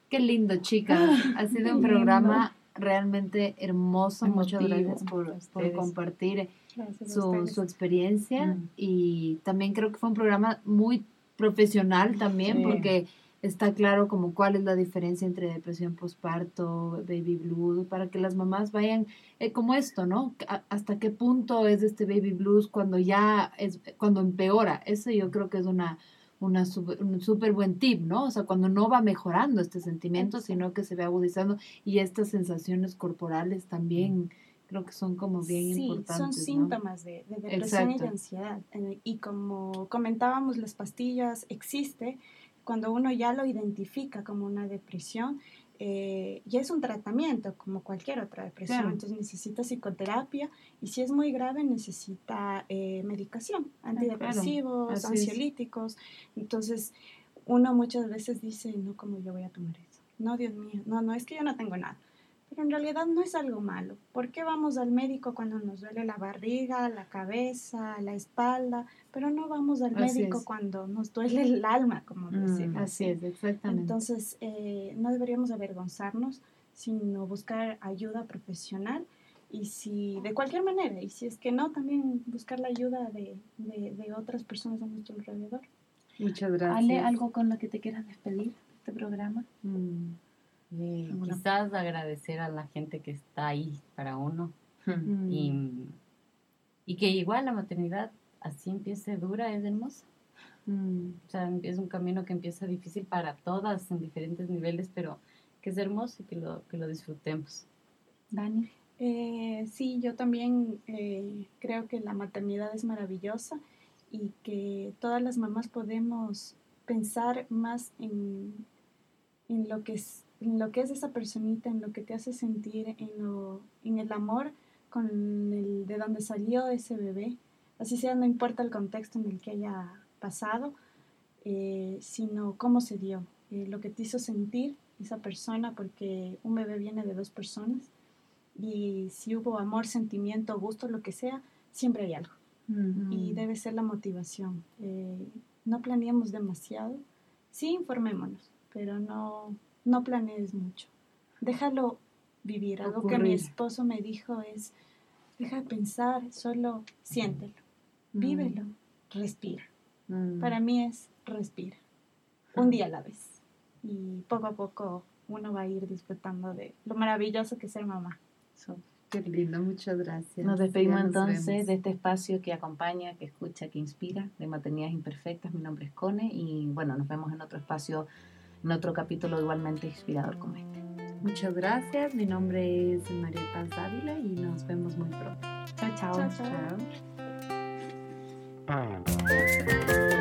Qué lindo, chicas. Ha sido un programa realmente hermoso. Muchas gracias por, por compartir Gracias a su, su experiencia. Mm. Y también creo que fue un programa muy profesional también, Sí. porque está claro como cuál es la diferencia entre depresión postparto, baby blues, para que las mamás vayan eh, como esto, ¿no? A- ¿Hasta qué punto es este baby blues cuando ya es, cuando empeora? Eso yo creo que es una, una super- un súper buen tip, ¿no? O sea, cuando no va mejorando este sentimiento, sino que se ve agudizando y estas sensaciones corporales también creo que son como bien sí, importantes. son ¿no? síntomas de, de depresión y de ansiedad. Y como comentábamos, las pastillas existe cuando uno ya lo identifica como una depresión. Eh, ya es un tratamiento como cualquier otra depresión, Claro. entonces necesita psicoterapia y si es muy grave necesita eh, medicación, antidepresivos, Ah, es. ansiolíticos. Entonces uno muchas veces dice, no, ¿cómo yo voy a tomar eso? No, Dios mío, no, no, es que yo no tengo nada. Pero en realidad no es algo malo. ¿Por qué vamos al médico cuando nos duele la barriga, la cabeza, la espalda? Pero no vamos al Así médico es. cuando nos duele el alma, como Mm, decimos. Así es, exactamente. Entonces, eh, no deberíamos avergonzarnos, sino buscar ayuda profesional y si de cualquier manera, y si es que no, también buscar la ayuda de, de, de otras personas a nuestro alrededor. Muchas gracias. Ale, ¿algo con lo que te quieras despedir de este programa? Mm. Alguna- quizás agradecer a la gente que está ahí para uno Mm. y, y que igual la maternidad así empiece dura es hermosa. Mm. O sea, es un camino que empieza difícil para todas en diferentes niveles, pero que es hermoso y que lo, que lo disfrutemos. Dani. Eh, sí, yo también eh, creo que la maternidad es maravillosa y que todas las mamás podemos pensar más en, en lo que es en lo que es esa personita, en lo que te hace sentir, en, lo, en el amor con el de donde salió ese bebé, así sea, no importa el contexto en el que haya pasado, eh, sino cómo se dio, eh, lo que te hizo sentir esa persona, porque un bebé viene de dos personas y si hubo amor, sentimiento, gusto, lo que sea, siempre hay algo. Y Mm. debe ser la motivación. Eh, no planeemos demasiado. Sí, informémonos, pero no, no planees mucho. Déjalo vivir. Algo que mi esposo me dijo es, deja de pensar, solo siéntelo, Mm. vívelo, respira. Mm. Para mí es respira. Un día a la vez. Y poco a poco uno va a ir disfrutando de lo maravilloso que es ser mamá. Qué lindo, muchas gracias. Nos despedimos nos entonces vemos. de este espacio que acompaña, que escucha, que inspira, de Maternidades Imperfectas. Mi nombre es Cone y bueno, nos vemos en otro espacio, en otro capítulo igualmente inspirador como este. Muchas gracias. Mi nombre es María Paz Dávila y nos vemos muy pronto. Chao, chao. Chao, chao. Chao.